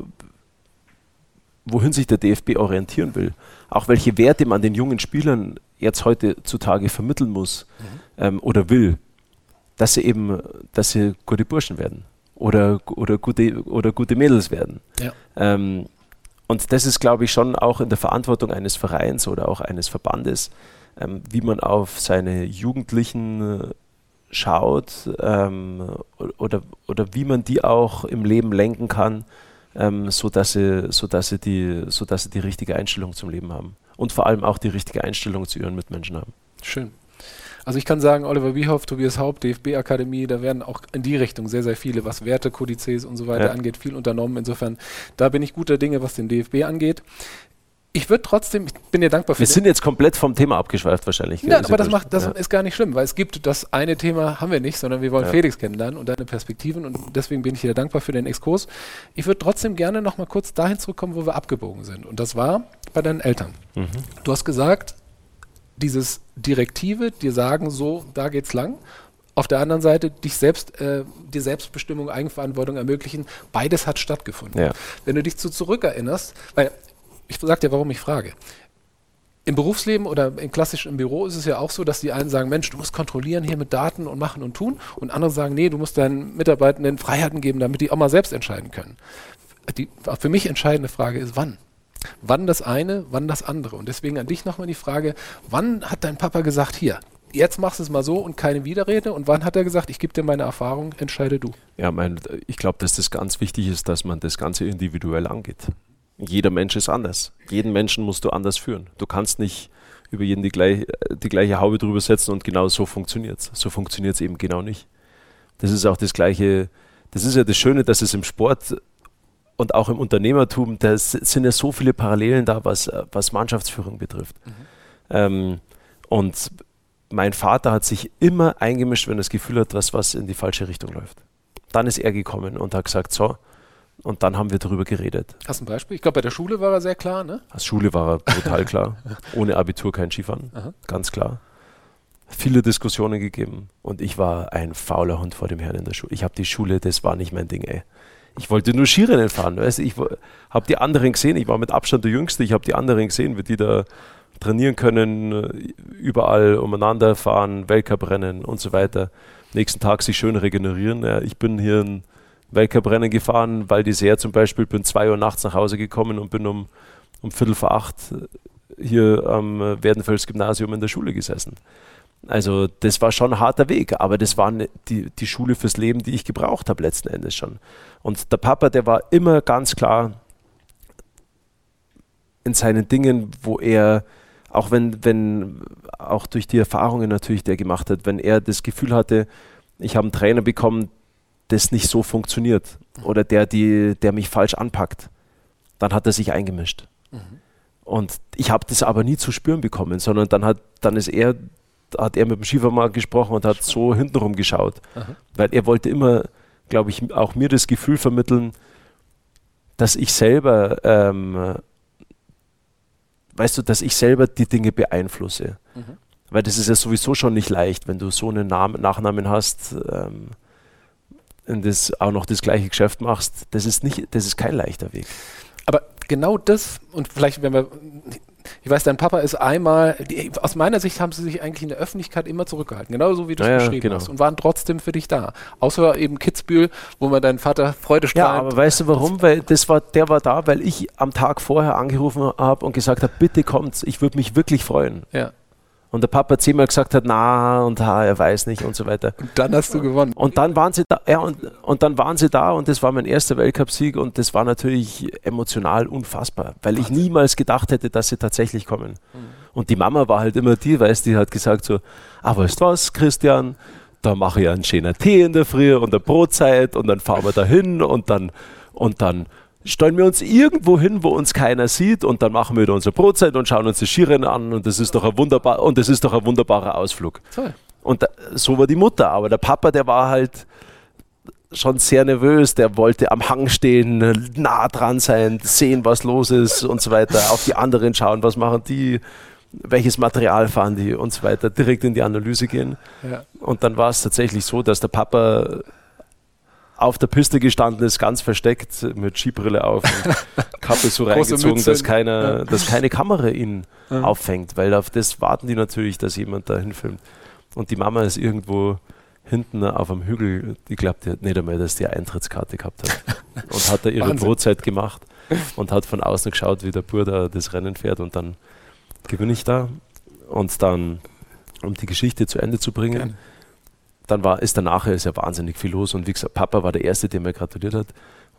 wohin sich der DFB orientieren will. Auch welche Werte man den jungen Spielern jetzt heutzutage vermitteln muss mhm. ähm, oder will, dass sie eben, dass sie gute Burschen werden oder, oder, gute, oder gute Mädels werden. Ja. Ähm, und das ist, glaube ich, schon auch in der Verantwortung eines Vereins oder auch eines Verbandes, ähm, wie man auf seine Jugendlichen äh, schaut ähm, oder, oder wie man die auch im Leben lenken kann, ähm, sodass, sie, sodass, sie die, sodass sie die richtige Einstellung zum Leben haben. Und vor allem auch die richtige Einstellung zu ihren Mitmenschen haben. Schön. Also ich kann sagen, Oliver Wiehoff, Tobias Haupt, DFB-Akademie, da werden auch in die Richtung sehr, sehr viele, was Werte, Kodizes und so weiter ja. angeht, viel unternommen. Insofern, da bin ich guter Dinge, was den DFB angeht. Ich würde trotzdem, ich bin dir dankbar für. Wir sind jetzt komplett vom Thema abgeschweift wahrscheinlich. Ja, aber das macht, das ja. ist gar nicht schlimm, weil es gibt das eine Thema haben wir nicht, sondern wir wollen ja. Felix kennenlernen und deine Perspektiven und deswegen bin ich dir dankbar für den Exkurs. Ich würde trotzdem gerne nochmal kurz dahin zurückkommen, wo wir abgebogen sind. Und das war bei deinen Eltern. Mhm. Du hast gesagt, dieses Direktive, dir sagen, so, da geht's lang. Auf der anderen Seite dich selbst, äh, die Selbstbestimmung, Eigenverantwortung ermöglichen. Beides hat stattgefunden. Ja. Wenn du dich zu zurückerinnerst, weil ich sag dir, warum ich frage. Im Berufsleben oder im klassischen Büro ist es ja auch so, dass die einen sagen, Mensch, du musst kontrollieren hier mit Daten und machen und tun. Und andere sagen, nee, du musst deinen Mitarbeitenden Freiheiten geben, damit die auch mal selbst entscheiden können. Die für mich entscheidende Frage ist, wann? Wann das eine, wann das andere. Und deswegen an dich nochmal die Frage, wann hat dein Papa gesagt, hier, jetzt machst du es mal so und keine Widerrede? Und wann hat er gesagt, ich gebe dir meine Erfahrung, entscheide du? Ja, mein, ich glaube, dass das ganz wichtig ist, dass man das Ganze individuell angeht. Jeder Mensch ist anders. Jeden Menschen musst du anders führen. Du kannst nicht über jeden die, gleich, die gleiche Haube drüber setzen und genau so funktioniert es. So funktioniert es eben genau nicht. Das ist auch das gleiche, das ist ja das Schöne, dass es im Sport und auch im Unternehmertum, da sind ja so viele Parallelen da, was, was Mannschaftsführung betrifft. Mhm. Ähm, und mein Vater hat sich immer eingemischt, wenn er das Gefühl hat, dass was in die falsche Richtung läuft. Dann ist er gekommen und hat gesagt, so, und dann haben wir darüber geredet. Hast du ein Beispiel? Ich glaube, bei der Schule war er sehr klar, ne? Als Schule war er brutal klar. Ohne Abitur kein Skifahren, Aha. ganz klar. Viele Diskussionen gegeben und ich war ein fauler Hund vor dem Herrn in der Schule. Ich habe die Schule, das war nicht mein Ding, ey. Ich wollte nur Skirennen fahren. Weißt? Ich habe die anderen gesehen, ich war mit Abstand der Jüngste, ich habe die anderen gesehen, wie die da trainieren können, überall umeinander fahren, Weltcuprennen und so weiter. Nächsten Tag sich schön regenerieren. Ja, ich bin hier ein Weltcuprennen gefahren, weil die Seher zum Beispiel, bin zwei Uhr nachts nach Hause gekommen und bin um, um Viertel vor acht hier am Werdenfels Gymnasium in der Schule gesessen. Also das war schon ein harter Weg, aber das war ne, die, die Schule fürs Leben, die ich gebraucht habe letzten Endes schon. Und der Papa, der war immer ganz klar in seinen Dingen, wo er, auch wenn, wenn, auch durch die Erfahrungen natürlich, die er gemacht hat, wenn er das Gefühl hatte, ich habe einen Trainer bekommen, das nicht so funktioniert oder der, die, der mich falsch anpackt, dann hat er sich eingemischt. Mhm. Und ich habe das aber nie zu spüren bekommen, sondern dann hat, dann ist er, hat er mit dem Schiefermarkt gesprochen und hat so hintenrum geschaut. Aha. Weil er wollte immer, glaube ich, auch mir das Gefühl vermitteln, dass ich selber, ähm, weißt du, dass ich selber die Dinge beeinflusse. Mhm. Weil das ist ja sowieso schon nicht leicht, wenn du so einen Namen, Nachnamen hast. Ähm, und das auch noch das gleiche Geschäft machst, das ist nicht, das ist kein leichter Weg. Aber genau das, und vielleicht, wenn wir, ich weiß, dein Papa ist einmal, die, aus meiner Sicht haben sie sich eigentlich in der Öffentlichkeit immer zurückgehalten, genauso wie du es ja, beschrieben genau. hast, und waren trotzdem für dich da. Außer eben Kitzbühel, wo man deinen Vater Freude strahlt. Ja, aber weißt du warum? Weil das war, der war da, weil ich am Tag vorher angerufen habe und gesagt habe, bitte kommt, ich würde mich wirklich freuen. Ja und der Papa zehnmal gesagt hat, na und ha, er weiß nicht und so weiter. Und dann hast du gewonnen. Und dann waren sie da, ja, und, und dann waren sie da und das war mein erster Weltcupsieg und das war natürlich emotional unfassbar, weil ich niemals gedacht hätte, dass sie tatsächlich kommen. Und die Mama war halt immer die, weißt die hat gesagt so, ah, weißt du was, Christian, da mache ich einen schönen Tee in der Früh und eine Brotzeit und dann fahren wir da hin und dann, und dann stellen wir uns irgendwo hin, wo uns keiner sieht und dann machen wir da unsere Brotzeit und schauen uns das Skirennen an und das ist doch ein wunderbar und das ist doch ein wunderbarer Ausflug. Toll. Und da, so war die Mutter, aber der Papa, der war halt schon sehr nervös, der wollte am Hang stehen, nah dran sein, sehen, was los ist und so weiter, auf die anderen schauen, was machen die, welches Material fahren die und so weiter, direkt in die Analyse gehen. Ja. Und dann war es tatsächlich so, dass der Papa auf der Piste gestanden ist, ganz versteckt, mit Skibrille auf und Kappe so reingezogen, dass, keiner, ja. dass keine Kamera ihn ja. auffängt, weil auf das warten die natürlich, dass jemand da hinfilmt. Und die Mama ist irgendwo hinten auf einem Hügel, die glaubt ja nicht einmal, dass die Eintrittskarte gehabt hat. Und hat da ihre Brotzeit gemacht und hat von außen geschaut, wie der da das Rennen fährt und dann gewinne ich da. Und dann, um die Geschichte zu Ende zu bringen, Gerne dann war, ist danach ist ja wahnsinnig viel los und wie gesagt, Papa war der Erste, der mir gratuliert hat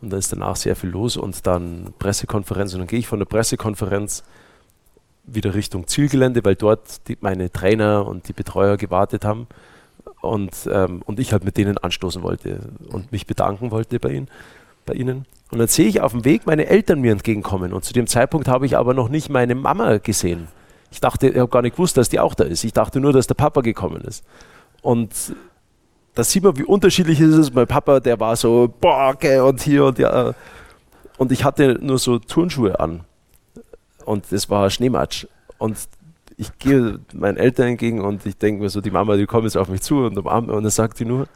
und da ist danach sehr viel los und dann Pressekonferenz und dann gehe ich von der Pressekonferenz wieder Richtung Zielgelände, weil dort die, meine Trainer und die Betreuer gewartet haben und, ähm, und ich halt mit denen anstoßen wollte und mich bedanken wollte bei ihnen. Bei ihnen. Und dann sehe ich auf dem Weg meine Eltern mir entgegenkommen und zu dem Zeitpunkt habe ich aber noch nicht meine Mama gesehen. Ich dachte, ich habe gar nicht gewusst, dass die auch da ist. Ich dachte nur, dass der Papa gekommen ist. Und da sieht man, wie unterschiedlich ist es. Mein Papa, der war so, boah, okay, und hier und ja. Und ich hatte nur so Turnschuhe an. Und es war Schneematsch. Und ich gehe meinen Eltern entgegen und ich denke mir so, die Mama, die kommt jetzt auf mich zu und umarmt und dann sagt die nur,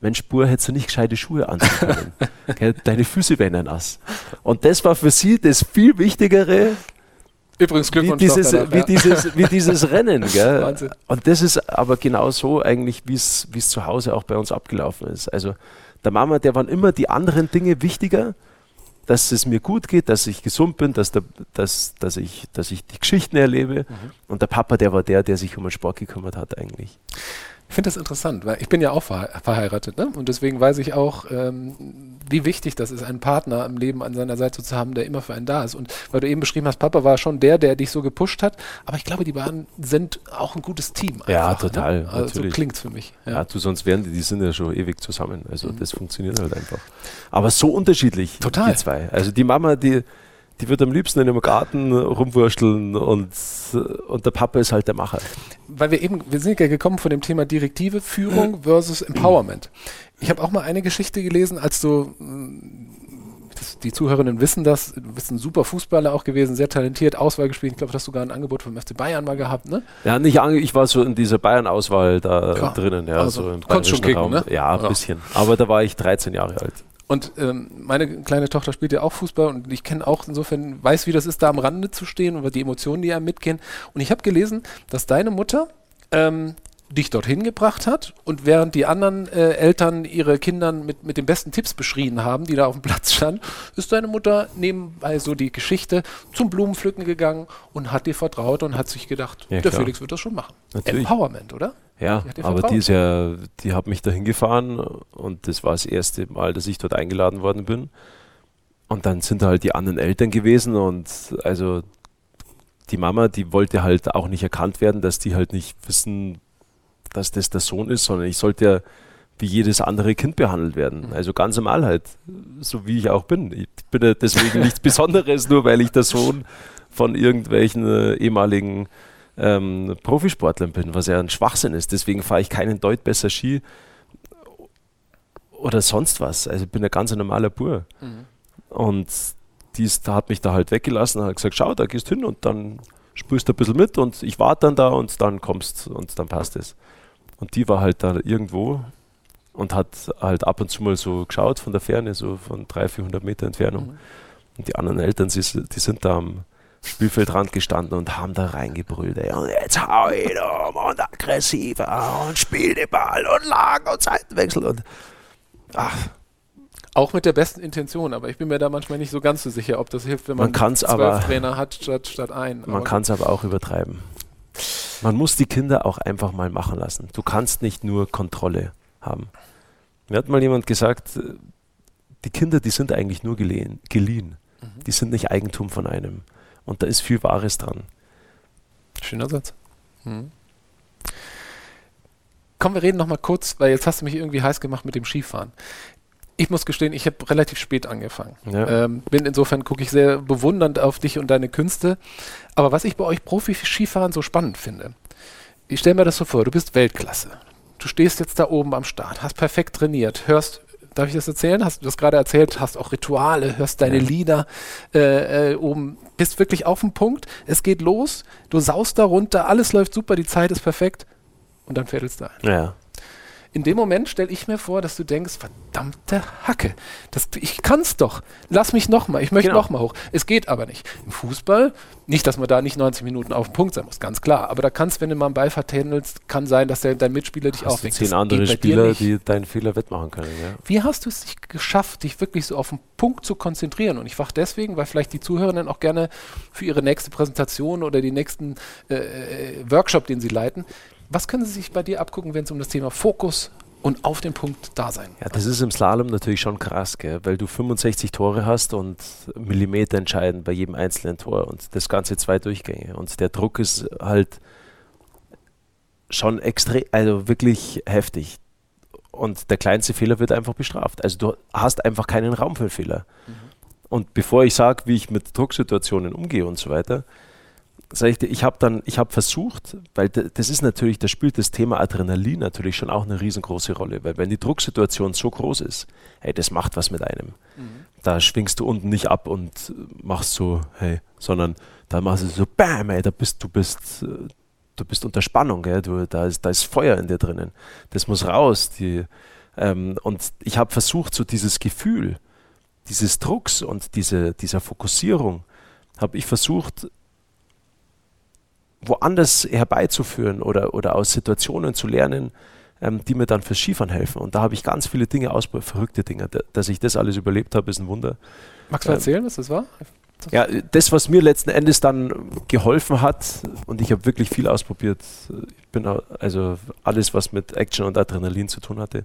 Mensch, Spur, hättest du nicht gescheite Schuhe anziehen können. Deine Füße wären nass. Und das war für sie das viel Wichtigere Übrigens Glückwunsch wie dieses, danach, wie, ja. dieses, wie dieses Rennen. Gell? Wahnsinn. Und das ist aber genau so eigentlich, wie es zu Hause auch bei uns abgelaufen ist. Also der Mama, der waren immer die anderen Dinge wichtiger, dass es mir gut geht, dass ich gesund bin, dass, der, dass, dass, ich, dass ich die Geschichten erlebe. Mhm. Und der Papa, der war der, der sich um den Sport gekümmert hat eigentlich. Ich finde das interessant, weil ich bin ja auch verheiratet ne? und deswegen weiß ich auch, ähm, wie wichtig das ist, einen Partner im Leben an seiner Seite zu haben, der immer für einen da ist. Und weil du eben beschrieben hast, Papa war schon der, der dich so gepusht hat, aber ich glaube, die beiden sind auch ein gutes Team. Einfach, ja, ne? total. Ne? Also so klingt es für mich. Ja. ja, du, sonst wären die, die sind ja schon ewig zusammen. Also mhm. das funktioniert halt einfach. Aber so unterschiedlich, total. die zwei. Also die Mama, die die wird am liebsten in einem Garten rumwursteln und, und der Papa ist halt der Macher. Weil wir eben, wir sind ja gekommen von dem Thema Direktive, Führung versus Empowerment. Ich habe auch mal eine Geschichte gelesen, als du, die Zuhörerinnen wissen das, du bist ein super Fußballer auch gewesen, sehr talentiert, Auswahl gespielt. Ich glaube, du hast sogar ein Angebot vom FC Bayern mal gehabt, ne? Ja, nicht ich war so in dieser Bayern-Auswahl da ja, drinnen, ja. Also, so im konntest schon kicken, ne? Ja, ein ja. bisschen. Aber da war ich 13 Jahre alt. Und ähm, meine kleine Tochter spielt ja auch Fußball und ich kenne auch insofern, weiß, wie das ist, da am Rande zu stehen und die Emotionen, die ja mitgehen. Und ich habe gelesen, dass deine Mutter ähm, dich dorthin gebracht hat und während die anderen äh, Eltern ihre Kindern mit, mit den besten Tipps beschrien haben, die da auf dem Platz standen, ist deine Mutter nebenbei so die Geschichte zum Blumenpflücken gegangen und hat dir vertraut und hat sich gedacht, ja, der klar. Felix wird das schon machen. Natürlich. Empowerment, oder? Ja, aber die ist ja, die hat mich dahin gefahren und das war das erste Mal, dass ich dort eingeladen worden bin. Und dann sind da halt die anderen Eltern gewesen und also die Mama, die wollte halt auch nicht erkannt werden, dass die halt nicht wissen, dass das der Sohn ist, sondern ich sollte ja wie jedes andere Kind behandelt werden. Mhm. Also ganz normal halt, so wie ich auch bin. Ich bin ja deswegen nichts Besonderes, nur weil ich der Sohn von irgendwelchen äh, ehemaligen ähm, Profisportlern bin, was ja ein Schwachsinn ist. Deswegen fahre ich keinen Deut besser Ski oder sonst was. Also ich bin ein ganz normaler Bur. Mhm. Und die hat mich da halt weggelassen und hat gesagt, schau, da gehst hin und dann spürst du ein bisschen mit und ich warte dann da und dann kommst und dann passt es. Und die war halt da irgendwo und hat halt ab und zu mal so geschaut von der Ferne, so von 300, 400 Meter Entfernung. Mhm. Und die anderen Eltern, die sind da am Spielfeldrand gestanden und haben da reingebrüllt. Ey. Und jetzt hau ihn um und aggressiver und spiel den Ball und Lagen und Seitenwechsel und ach. Auch mit der besten Intention, aber ich bin mir da manchmal nicht so ganz so sicher, ob das hilft, wenn man, man zwölf aber, Trainer hat statt, statt einen. Man kann es aber auch übertreiben. Man muss die Kinder auch einfach mal machen lassen. Du kannst nicht nur Kontrolle haben. Mir hat mal jemand gesagt, die Kinder, die sind eigentlich nur geliehen. geliehen. Mhm. Die sind nicht Eigentum von einem. Und da ist viel Wahres dran. Schöner Satz. Hm. Komm, wir reden noch mal kurz, weil jetzt hast du mich irgendwie heiß gemacht mit dem Skifahren. Ich muss gestehen, ich habe relativ spät angefangen. Ja. Ähm, bin insofern gucke ich sehr bewundernd auf dich und deine Künste. Aber was ich bei euch Profi-Skifahren so spannend finde, ich stelle mir das so vor, du bist Weltklasse. Du stehst jetzt da oben am Start, hast perfekt trainiert, hörst Darf ich das erzählen? Hast du das gerade erzählt? Hast auch Rituale, hörst deine Lieder äh, äh, oben, bist wirklich auf dem Punkt. Es geht los, du saust da runter, alles läuft super, die Zeit ist perfekt und dann fädelst du ein. Ja in dem Moment stelle ich mir vor, dass du denkst, verdammte Hacke, das, ich kann's doch. Lass mich nochmal, ich möchte genau. nochmal hoch. Es geht aber nicht. Im Fußball, nicht, dass man da nicht 90 Minuten auf dem Punkt sein muss, ganz klar. Aber da kannst, wenn du mal einen Ball vertändelst, kann sein, dass der, dein Mitspieler dich aufweckt. Zehn andere Spieler, die deinen Fehler wettmachen können. Ja. Wie hast du es geschafft, dich wirklich so auf den Punkt zu konzentrieren? Und ich frage deswegen, weil vielleicht die Zuhörenden auch gerne für ihre nächste Präsentation oder den nächsten äh, äh Workshop, den sie leiten, was können Sie sich bei dir abgucken, wenn es um das Thema Fokus und auf den Punkt da sein. Ja, das ist im Slalom natürlich schon krass, gell? weil du 65 Tore hast und Millimeter entscheiden bei jedem einzelnen Tor und das Ganze zwei Durchgänge. Und der Druck ist halt schon extrem, also wirklich heftig. Und der kleinste Fehler wird einfach bestraft. Also du hast einfach keinen Raum für Fehler. Mhm. Und bevor ich sage, wie ich mit Drucksituationen umgehe und so weiter, sag ich dir, ich habe dann, ich habe versucht, weil das ist natürlich, da spielt das Thema Adrenalin natürlich schon auch eine riesengroße Rolle, weil wenn die Drucksituation so groß ist, hey, das macht was mit einem. Mhm. Da schwingst du unten nicht ab und machst so, hey, sondern da machst du so, bam, ey, da bist du bist, du bist unter Spannung, gell? Du, da, ist, da ist Feuer in dir drinnen. Das muss raus. Die, ähm, und ich habe versucht, so dieses Gefühl, dieses Drucks und diese, dieser Fokussierung, habe ich versucht, woanders herbeizuführen oder, oder aus Situationen zu lernen, ähm, die mir dann fürs Skifahren helfen. Und da habe ich ganz viele Dinge ausprobiert, verrückte Dinge. dass ich das alles überlebt habe, ist ein Wunder. Magst du ähm, erzählen, was das war? Das ja, das, was mir letzten Endes dann geholfen hat, und ich habe wirklich viel ausprobiert, ich bin also alles, was mit Action und Adrenalin zu tun hatte,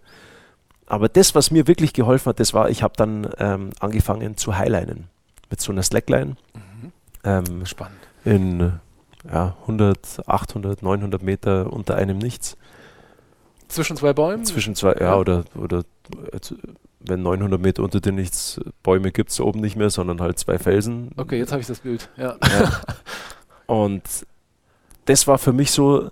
aber das, was mir wirklich geholfen hat, das war, ich habe dann ähm, angefangen zu highlinen mit so einer Slackline. Mhm. Ähm, Spannend. In ja, 100, 800, 900 Meter unter einem Nichts. Zwischen zwei Bäumen? Zwischen zwei, ja, ja. oder, oder also, wenn 900 Meter unter dir nichts, Bäume gibt es oben nicht mehr, sondern halt zwei Felsen. Okay, jetzt habe ich das Bild, ja. ja. Und das war für mich so,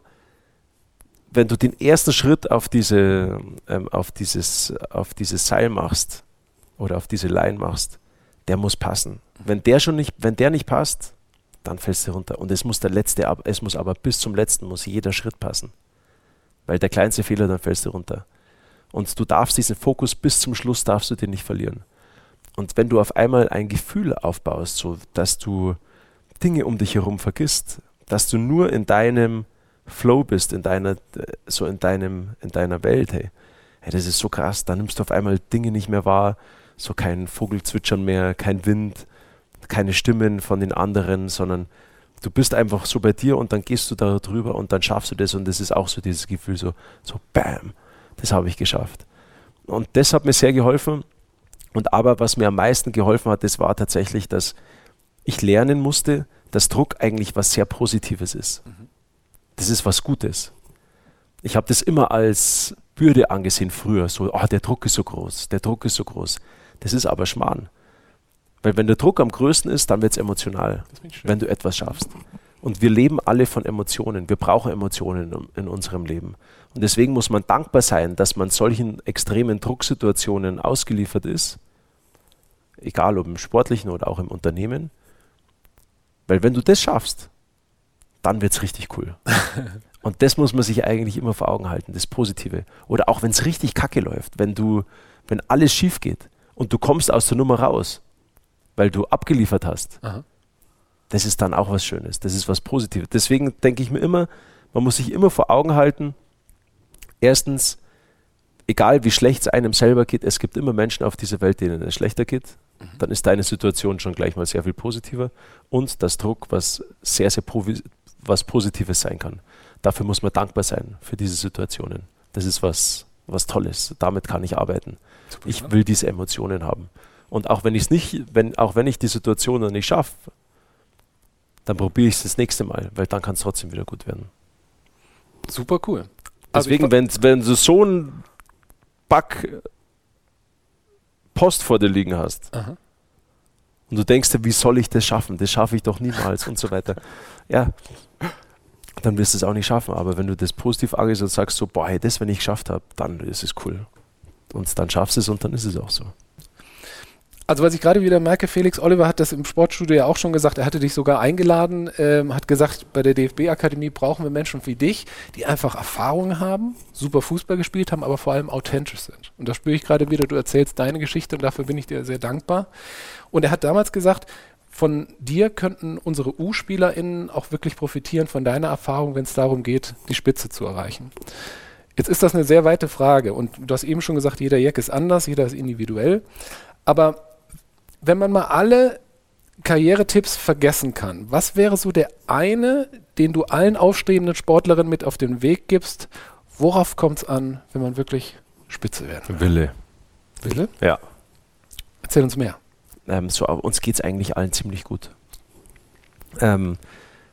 wenn du den ersten Schritt auf, diese, ähm, auf, dieses, auf dieses Seil machst oder auf diese Line machst, der muss passen. Wenn der schon nicht, wenn der nicht passt, dann fällst du runter. Und es muss der letzte, es muss aber bis zum letzten muss jeder Schritt passen. Weil der kleinste Fehler, dann fällst du runter. Und du darfst diesen Fokus bis zum Schluss darfst du den nicht verlieren. Und wenn du auf einmal ein Gefühl aufbaust, so dass du Dinge um dich herum vergisst, dass du nur in deinem Flow bist, in deiner, so in deinem, in deiner Welt, hey. hey, das ist so krass, da nimmst du auf einmal Dinge nicht mehr wahr, so kein Vogelzwitschern mehr, kein Wind, keine Stimmen von den anderen, sondern du bist einfach so bei dir und dann gehst du da drüber und dann schaffst du das und das ist auch so dieses Gefühl, so, so bam, das habe ich geschafft. Und das hat mir sehr geholfen. Und aber was mir am meisten geholfen hat, das war tatsächlich, dass ich lernen musste, dass Druck eigentlich was sehr Positives ist. Das ist was Gutes. Ich habe das immer als Bürde angesehen früher, so, oh, der Druck ist so groß, der Druck ist so groß. Das ist aber Schmarrn. Weil wenn der Druck am größten ist, dann wird es emotional, wenn du etwas schaffst. Und wir leben alle von Emotionen. Wir brauchen Emotionen in, in, unserem Leben. Und deswegen muss man dankbar sein, dass man solchen extremen Drucksituationen ausgeliefert ist, egal ob im sportlichen oder auch im Unternehmen. Weil wenn du das schaffst, dann wird es richtig cool. Und das muss man sich eigentlich immer vor Augen halten, das Positive. Oder auch wenn es richtig kacke läuft, wenn du, wenn alles schief geht und du kommst aus der Nummer raus weil du abgeliefert hast. Aha. Das ist dann auch was Schönes, das ist was Positives. Deswegen denke ich mir immer, man muss sich immer vor Augen halten, erstens, egal wie schlecht es einem selber geht, es gibt immer Menschen auf dieser Welt, denen es schlechter geht. Mhm. Dann ist deine Situation schon gleich mal sehr viel positiver. Und das Druck, was sehr, sehr was Positives sein kann. Dafür muss man dankbar sein für diese Situationen. Das ist was, was Tolles. Damit kann ich arbeiten. Ich will diese Emotionen haben. Und auch wenn ich es nicht, wenn, auch wenn ich die Situation noch nicht schaffe, dann probiere ich es das nächste Mal, weil dann kann es trotzdem wieder gut werden. Super cool. Also Deswegen, wenn, wenn du so einen Back Post vor dir liegen hast Aha. und du denkst dir, wie soll ich das schaffen? Das schaffe ich doch niemals und so weiter. Ja, dann wirst du es auch nicht schaffen. Aber wenn du das positiv angehst und sagst so, boah, hey, das, wenn ich geschafft habe, dann ist es cool. Und dann schaffst du es und dann ist es auch so. Also was ich gerade wieder merke, Felix Oliver hat das im Sportstudio ja auch schon gesagt, er hatte dich sogar eingeladen, ähm, hat gesagt, bei der DFB-Akademie brauchen wir Menschen wie dich, die einfach Erfahrungen haben, super Fußball gespielt haben, aber vor allem authentisch sind. Und da spüre ich gerade wieder, du erzählst deine Geschichte und dafür bin ich dir sehr dankbar. Und er hat damals gesagt, von dir könnten unsere U-SpielerInnen auch wirklich profitieren von deiner Erfahrung, wenn es darum geht, die Spitze zu erreichen. Jetzt ist das eine sehr weite Frage und du hast eben schon gesagt, jeder Jack ist anders, jeder ist individuell. Aber wenn man mal alle Karrieretipps vergessen kann, was wäre so der eine, den du allen aufstrebenden Sportlerinnen mit auf den Weg gibst? Worauf kommt es an, wenn man wirklich Spitze werden will? Wille. Wille? Ja. Erzähl uns mehr. Ähm, so, uns geht es eigentlich allen ziemlich gut. Ähm,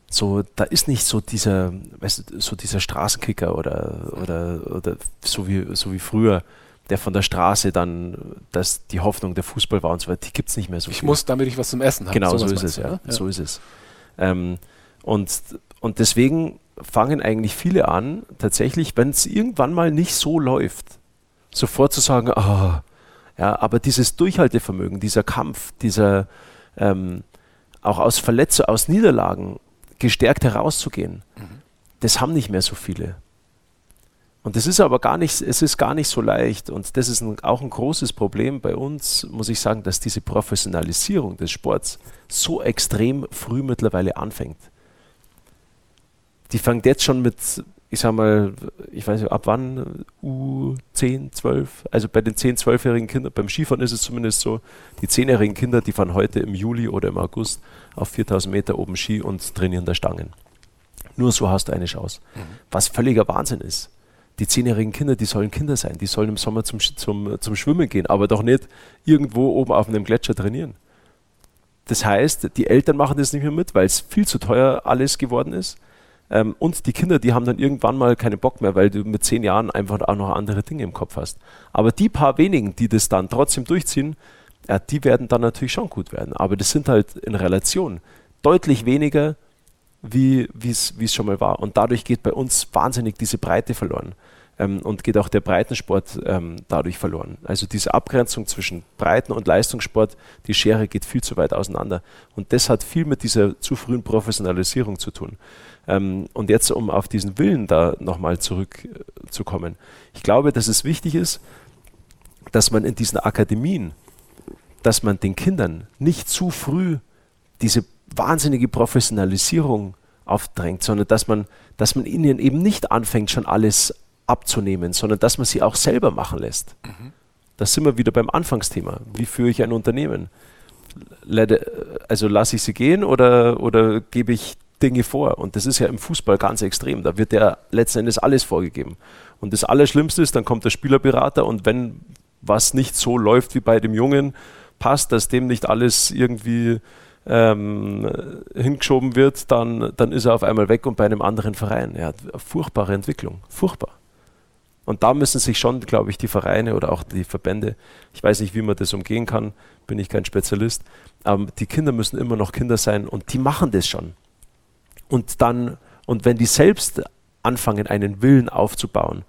so, da ist nicht so dieser, weißt du, so dieser Straßenkicker oder, oder, oder so, wie, so wie früher der von der Straße dann, dass die Hoffnung der Fußball war und so weiter, die gibt es nicht mehr so Ich viel. muss, damit ich was zum Essen habe. Genau, so, ist es, ja. Ne? ja. So ist es. Ähm, und, und deswegen fangen eigentlich viele an, tatsächlich, wenn es irgendwann mal nicht so läuft, sofort zu sagen, ah, ja, aber dieses Durchhaltevermögen, dieser Kampf, dieser ähm, auch aus Verletzungen, aus Niederlagen gestärkt herauszugehen, mhm. das haben nicht mehr so viele. Und das ist aber gar nicht, es ist gar nicht so leicht. Und das ist ein, auch ein großes Problem bei uns, muss ich sagen, dass diese Professionalisierung des Sports so extrem früh mittlerweile anfängt. Die fängt jetzt schon mit, ich sag mal, ich weiß nicht, ab wann, U10, 12, also bei den 10, 12-jährigen Kindern, beim Skifahren ist es zumindest so, die 10-jährigen Kinder, die fahren heute im Juli oder im August auf 4000 Meter oben Ski und trainieren da Stangen. Nur so hast du eine Chance. Mhm. Was völliger Wahnsinn ist die zehnjährigen Kinder, die sollen Kinder sein, die sollen im Sommer zum, zum, zum Schwimmen gehen, aber doch nicht irgendwo oben auf einem Gletscher trainieren. Das heißt, die Eltern machen das nicht mehr mit, weil es viel zu teuer alles geworden ist. Ähm, und die Kinder, die haben dann irgendwann mal keinen Bock mehr, weil du mit zehn Jahren einfach auch noch andere Dinge im Kopf hast. Aber die paar wenigen, die das dann trotzdem durchziehen, ja, die werden dann natürlich schon gut werden. Aber das sind halt in Relation deutlich weniger, wie es schon mal war. Und dadurch geht bei uns wahnsinnig diese Breite verloren. Ähm, und geht auch der Breitensport ähm, dadurch verloren. Also diese Abgrenzung zwischen Breiten- und Leistungssport, die Schere geht viel zu weit auseinander. Und das hat viel mit dieser zu frühen Professionalisierung zu tun. Ähm, und jetzt, um auf diesen Willen da nochmal zurückzukommen. Ich glaube, dass es wichtig ist, dass man in diesen Akademien, dass man den Kindern nicht zu früh diese wahnsinnige Professionalisierung aufdrängt, sondern dass man, dass man ihnen eben nicht anfängt, schon alles abzunehmen, sondern dass man sie auch selber machen lässt. Mhm. Da sind wir wieder beim Anfangsthema. Wie führe ich ein Unternehmen? Also lasse ich sie gehen oder, oder gebe ich Dinge vor? Und das ist ja im Fußball ganz extrem. Da wird ja letzten Endes alles vorgegeben. Und das Allerschlimmste ist, dann kommt der Spielerberater und wenn was nicht so läuft wie bei dem Jungen, passt, dass dem nicht alles irgendwie ähm, hingeschoben wird, dann, dann ist er auf einmal weg und bei einem anderen Verein. Er hat eine furchtbare Entwicklung. Furchtbar. Und da müssen sich schon, glaube ich, die Vereine oder auch die Verbände, ich weiß nicht, wie man das umgehen kann, bin ich kein Spezialist, aber die Kinder müssen immer noch Kinder sein und die machen das schon. Und dann, und wenn die selbst anfangen, einen Willen aufzubauen,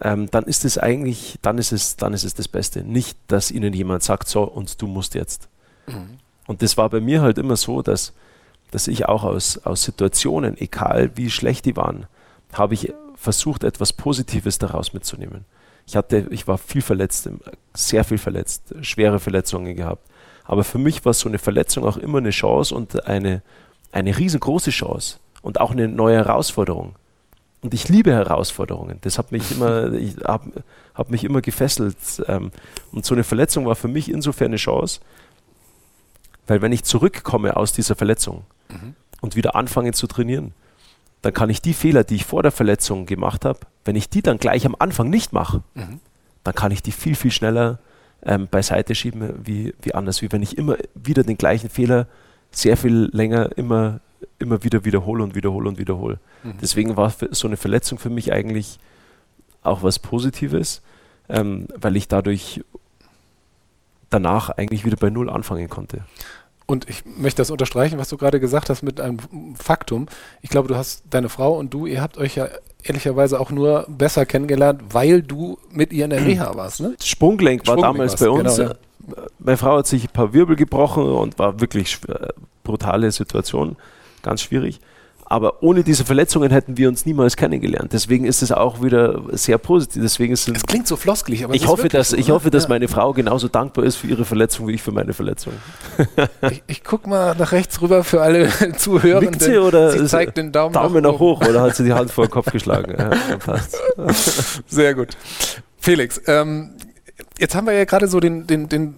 ähm, dann ist es eigentlich, dann ist es, dann ist es das Beste. Nicht, dass ihnen jemand sagt, so, und du musst jetzt. Mhm. Und das war bei mir halt immer so, dass, dass ich auch aus, aus Situationen, egal wie schlecht die waren, habe ich versucht, etwas Positives daraus mitzunehmen. Ich hatte, ich war viel verletzt, sehr viel verletzt, schwere Verletzungen gehabt. Aber für mich war so eine Verletzung auch immer eine Chance und eine, eine riesengroße Chance und auch eine neue Herausforderung. Und ich liebe Herausforderungen. Das hat mich immer, ich habe hab mich immer gefesselt. Ähm, und so eine Verletzung war für mich insofern eine Chance, weil wenn ich zurückkomme aus dieser Verletzung mhm. und wieder anfange zu trainieren, dann kann ich die Fehler, die ich vor der Verletzung gemacht habe, wenn ich die dann gleich am Anfang nicht mache, mhm. dann kann ich die viel, viel schneller ähm, beiseite schieben, wie, wie anders, wie wenn ich immer wieder den gleichen Fehler sehr viel länger immer, immer wieder wiederhole und wiederhole und wiederhole. Mhm. Deswegen war so eine Verletzung für mich eigentlich auch was Positives, ähm, weil ich dadurch danach eigentlich wieder bei Null anfangen konnte. Und ich möchte das unterstreichen, was du gerade gesagt hast mit einem Faktum. Ich glaube, du hast deine Frau und du, ihr habt euch ja ehrlicherweise auch nur besser kennengelernt, weil du mit ihr in der Reha warst. Ne? Sprunggelenk war Sprunggelenk damals bei uns. Genau, ja. Meine Frau hat sich ein paar Wirbel gebrochen und war wirklich brutale Situation, ganz schwierig. Aber ohne diese Verletzungen hätten wir uns niemals kennengelernt. Deswegen ist es auch wieder sehr positiv. Deswegen ist es klingt so floskelig, aber ich hoffe, dass so, ich hoffe, dass ja. meine Frau genauso dankbar ist für ihre Verletzung wie ich für meine Verletzung. ich, ich gucke mal nach rechts rüber für alle. Nickt sie oder sie zeigt den Daumen, Daumen nach, nach hoch oder hat sie die Hand vor den Kopf geschlagen? Ja. Sehr gut. Felix, ähm, jetzt haben wir ja gerade so den, den, den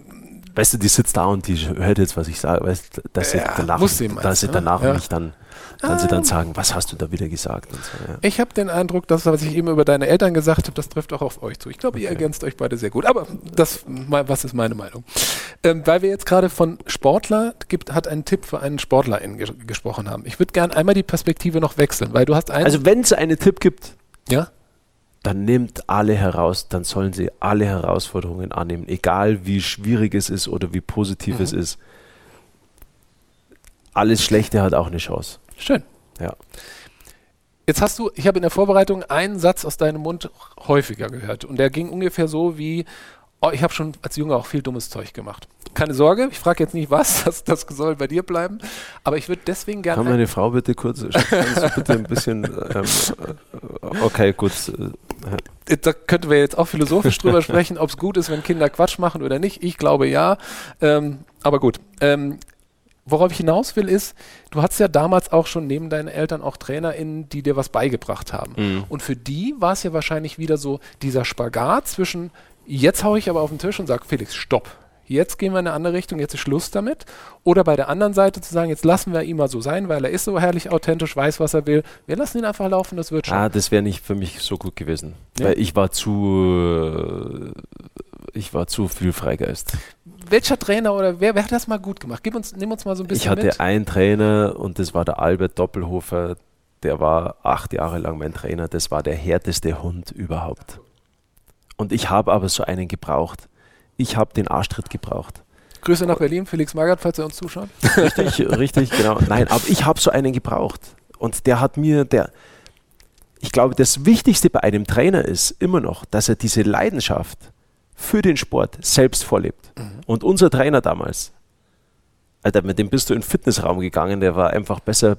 Weißt du, die sitzt da und die hört jetzt, was ich sage, weißt, dass ja, sie danach, dass sie danach ja. mich dann kann sie dann ähm. sagen, was hast du da wieder gesagt? So, ja. Ich habe den Eindruck, dass was ich eben über deine Eltern gesagt habe, das trifft auch auf euch zu. Ich glaube, okay. ihr ergänzt euch beide sehr gut. Aber das, was ist meine Meinung? Ähm, weil wir jetzt gerade von Sportler gibt, hat einen Tipp für einen Sportler ges gesprochen haben. Ich würde gerne einmal die Perspektive noch wechseln, weil du hast einen. Also wenn es einen Tipp gibt, ja, dann nimmt alle heraus, dann sollen sie alle Herausforderungen annehmen, egal wie schwierig es ist oder wie positiv mhm. es ist. Alles Schlechte hat auch eine Chance. Schön. Ja. Jetzt hast du, ich habe in der Vorbereitung einen Satz aus deinem Mund häufiger gehört und der ging ungefähr so wie, oh, ich habe schon als Junge auch viel dummes Zeug gemacht. Keine Sorge, ich frage jetzt nicht was, das, das soll bei dir bleiben, aber ich würde deswegen gerne... Kann meine Frau bitte kurz, bitte ein bisschen, ähm, okay, gut. Äh, da könnten wir jetzt auch philosophisch drüber sprechen, ob es gut ist, wenn Kinder Quatsch machen oder nicht. Ich glaube ja, ähm, aber gut. Ähm, worauf ich hinaus will, ist, du hattest ja damals auch schon neben deinen Eltern auch TrainerInnen, die dir was beigebracht haben. Mhm. Und für die war es ja wahrscheinlich wieder so dieser Spagat zwischen, jetzt haue ich aber auf den Tisch und sage, Felix, stopp. jetzt gehen wir in eine andere Richtung, jetzt ist Schluss damit. Oder bei der anderen Seite zu sagen, jetzt lassen wir ihn mal so sein, weil er ist so herrlich authentisch, weiß, was er will. Wir lassen ihn einfach laufen, das wird schon. Ah, das wäre nicht für mich so gut gewesen. Ja. Weil ich war zu, ich war zu viel Freigeist. Welcher Trainer oder wer, wer hat das mal gut gemacht? Gib uns, nimm uns mal so ein bisschen Ich hatte mit. einen Trainer und das war der Albert Doppelhofer, der war acht Jahre lang mein Trainer. Das war der härteste Hund überhaupt. Und ich habe aber so einen gebraucht. Ich habe den Arschtritt gebraucht. Grüße nach Berlin, Felix Magath, falls er uns zuschaut. Richtig, richtig, genau. Nein, aber ich habe so einen gebraucht. Und der hat mir, der, ich glaube, das Wichtigste bei einem Trainer ist immer noch, dass er diese Leidenschaft für den Sport selbst vorlebt. Mhm. Und unser Trainer damals, Alter, mit dem bist du in den Fitnessraum gegangen, der war einfach besser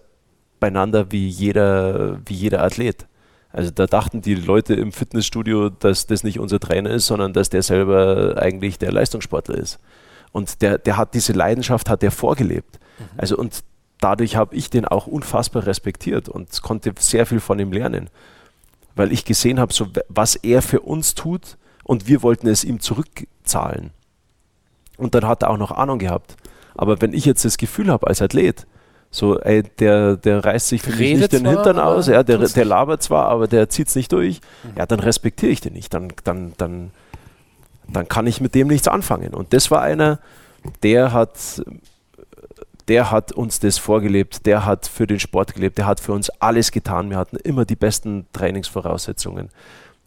beieinander wie jeder, wie jeder Athlet. Also da dachten die Leute im Fitnessstudio, dass das nicht unser Trainer ist, sondern dass der selber eigentlich der Leistungssportler ist. Und der, der hat diese Leidenschaft, hat der vorgelebt. Mhm. Also und dadurch habe ich den auch unfassbar respektiert und konnte sehr viel von ihm lernen. Weil ich gesehen habe, so, was er für uns tut und wir wollten es ihm zurückzahlen. Und dann hat er auch noch Ahnung gehabt. Aber wenn ich jetzt das Gefühl habe als Athlet, so, ey, der, der reißt sich für mich nicht den Hintern aus, ja, der, der labert zwar, aber der zieht es nicht durch, mhm. ja, dann respektiere ich den nicht. Dann, dann, dann, dann kann ich mit dem nichts anfangen. Und das war einer, der hat, der hat uns das vorgelebt, der hat für den Sport gelebt, der hat für uns alles getan. Wir hatten immer die besten Trainingsvoraussetzungen.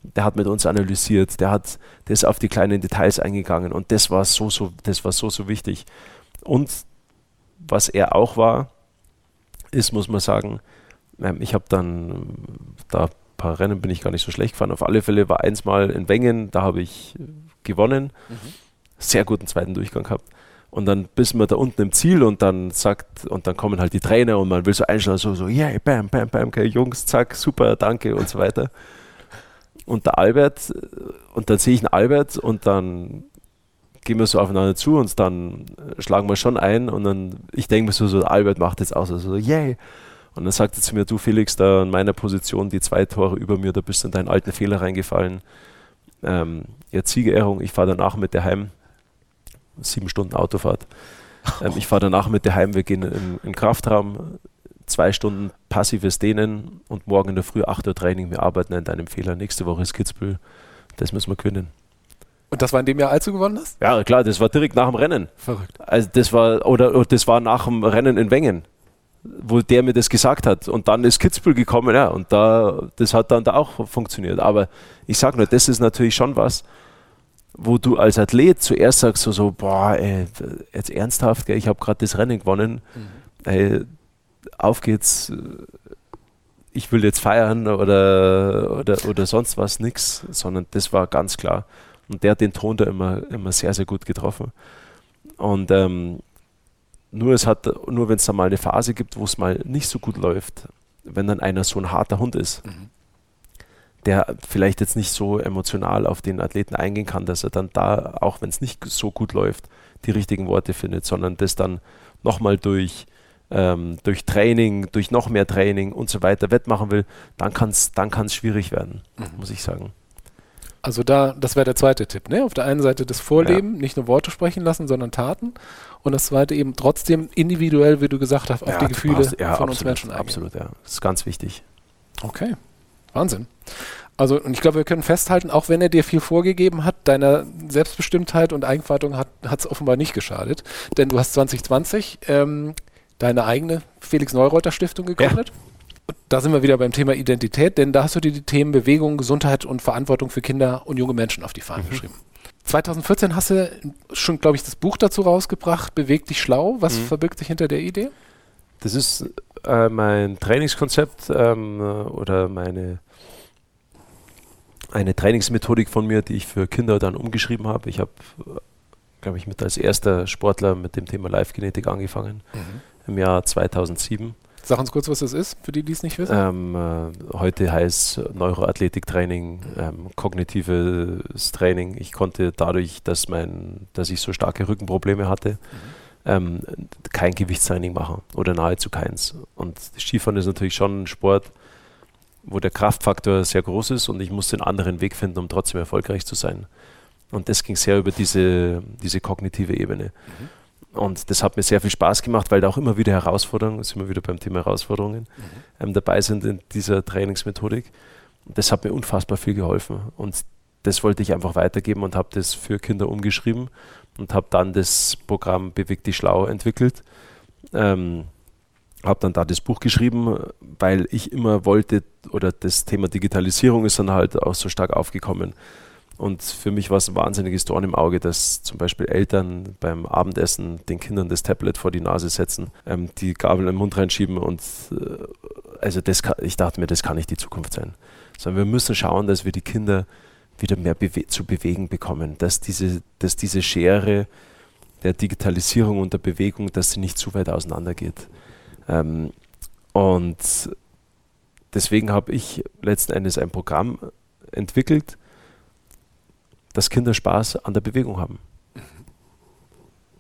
Der hat mit uns analysiert, der hat das auf die kleinen Details eingegangen und das war so, so, das war so, so wichtig. Und was er auch war, ist, muss man sagen, ähm, ich habe dann da ein paar Rennen bin ich gar nicht so schlecht gefahren. Auf alle Fälle war eins mal in Wengen, da habe ich gewonnen. Mhm. Sehr guten zweiten Durchgang gehabt. Und dann bist wir da unten im Ziel und dann sagt, und dann kommen halt die Trainer und man will so einschlagen, so, so, yeah, bam, bam, bam, okay, Jungs, zack, super, danke und so weiter. Und der Albert, und dann sehe ich einen Albert und dann gehen wir so aufeinander zu und dann schlagen wir schon ein und dann, ich denke mir so, so, Albert macht jetzt auch so, so, yay. Und dann sagt er zu mir, du Felix, da in meiner Position, die zwei Tore über mir, da bist du in deinen alten Fehler reingefallen. Ähm, jetzt Siegerehrung, ich fahre danach mit dir heim. Sieben Stunden Autofahrt. Ähm, ich fahre danach mit dir heim, wir gehen in, in Kraftraum, zwei Stunden passives Dehnen und morgen in der Früh 8 Uhr Training. Wir arbeiten an deinem Fehler. Nächste Woche ist Kitzbühel. Das müssen wir gewinnen. Und das war in dem Jahr, als du gewonnen hast? Ja, klar, das war direkt nach dem Rennen. Verrückt. Also das war, oder, oder das war nach dem Rennen in Wengen, wo der mir das gesagt hat. Und dann ist Kitzbühel gekommen, ja, und da, das hat dann da auch funktioniert. Aber ich sag nur, das ist natürlich schon was, wo du als Athlet zuerst sagst, so, so boah, ey, jetzt ernsthaft, gell, ich habe gerade das Rennen gewonnen, mhm. ey, auf geht's, ich will jetzt feiern oder, oder, oder sonst was, nix, sondern das war ganz klar. Und der hat den Ton da immer, immer sehr, sehr gut getroffen. Und ähm, nur es hat, nur wenn es da mal eine Phase gibt, wo es mal nicht so gut läuft, wenn dann einer so ein harter Hund ist, mhm. der vielleicht jetzt nicht so emotional auf den Athleten eingehen kann, dass er dann da, auch wenn es nicht so gut läuft, die richtigen Worte findet, sondern das dann nochmal durch, ähm, durch Training, durch noch mehr Training und so weiter wettmachen will, dann kann es dann kann's schwierig werden, mhm. muss ich sagen. Also da, das wäre der zweite Tipp, ne? Auf der einen Seite das Vorleben, ja. nicht nur Worte sprechen lassen, sondern Taten. Und das zweite eben trotzdem individuell, wie du gesagt hast, auf ja, die Gefühle passt, ja, von absolut, uns Menschen eingehen. Absolut, ja. Das ist ganz wichtig. Okay. Wahnsinn. Also, und ich glaube, wir können festhalten, auch wenn er dir viel vorgegeben hat, deiner Selbstbestimmtheit und Eigenverantwortung hat es offenbar nicht geschadet. Denn du hast 2020 ähm, deine eigene Felix Neureuter Stiftung gegründet. Ja da sind wir wieder beim Thema Identität, denn da hast du dir die Themen Bewegung, Gesundheit und Verantwortung für Kinder und junge Menschen auf die Fahnen mhm. geschrieben. 2014 hast du schon, glaube ich, das Buch dazu rausgebracht, Beweg dich schlau. Was mhm. verbirgt sich hinter der Idee? Das ist äh, mein Trainingskonzept ähm, oder meine eine Trainingsmethodik von mir, die ich für Kinder dann umgeschrieben habe. Ich habe, glaube ich, mit als erster Sportler mit dem Thema Live-Genetik angefangen mhm. im Jahr 2007 Sag uns kurz, was das ist, für die, die es nicht wissen. Ähm, äh, heute heißt Neuroathletiktraining, ähm, kognitives Training. Ich konnte dadurch, dass, mein, dass ich so starke Rückenprobleme hatte, mhm. ähm, kein Gewichtstraining machen oder nahezu keins. Und Skifahren ist natürlich schon ein Sport, wo der Kraftfaktor sehr groß ist und ich musste einen anderen Weg finden, um trotzdem erfolgreich zu sein. Und das ging sehr über diese, diese kognitive Ebene. Mhm. Und das hat mir sehr viel Spaß gemacht, weil da auch immer wieder Herausforderungen, sind wir wieder beim Thema Herausforderungen, mhm. ähm, dabei sind in dieser Trainingsmethodik. Und das hat mir unfassbar viel geholfen. Und das wollte ich einfach weitergeben und habe das für Kinder umgeschrieben und habe dann das Programm Beweg dich schlau entwickelt. Ähm, habe dann da das Buch geschrieben, weil ich immer wollte, oder das Thema Digitalisierung ist dann halt auch so stark aufgekommen. Und für mich war es ein wahnsinniges Dorn im Auge, dass zum Beispiel Eltern beim Abendessen den Kindern das Tablet vor die Nase setzen, ähm, die Gabel im Mund reinschieben und äh, also das kann, ich dachte mir, das kann nicht die Zukunft sein. Sondern wir müssen schauen, dass wir die Kinder wieder mehr bewe zu bewegen bekommen, dass diese, dass diese Schere der Digitalisierung und der Bewegung, dass sie nicht zu weit auseinandergeht. Ähm, und deswegen habe ich letzten Endes ein Programm entwickelt, dass Kinder Spaß an der Bewegung haben.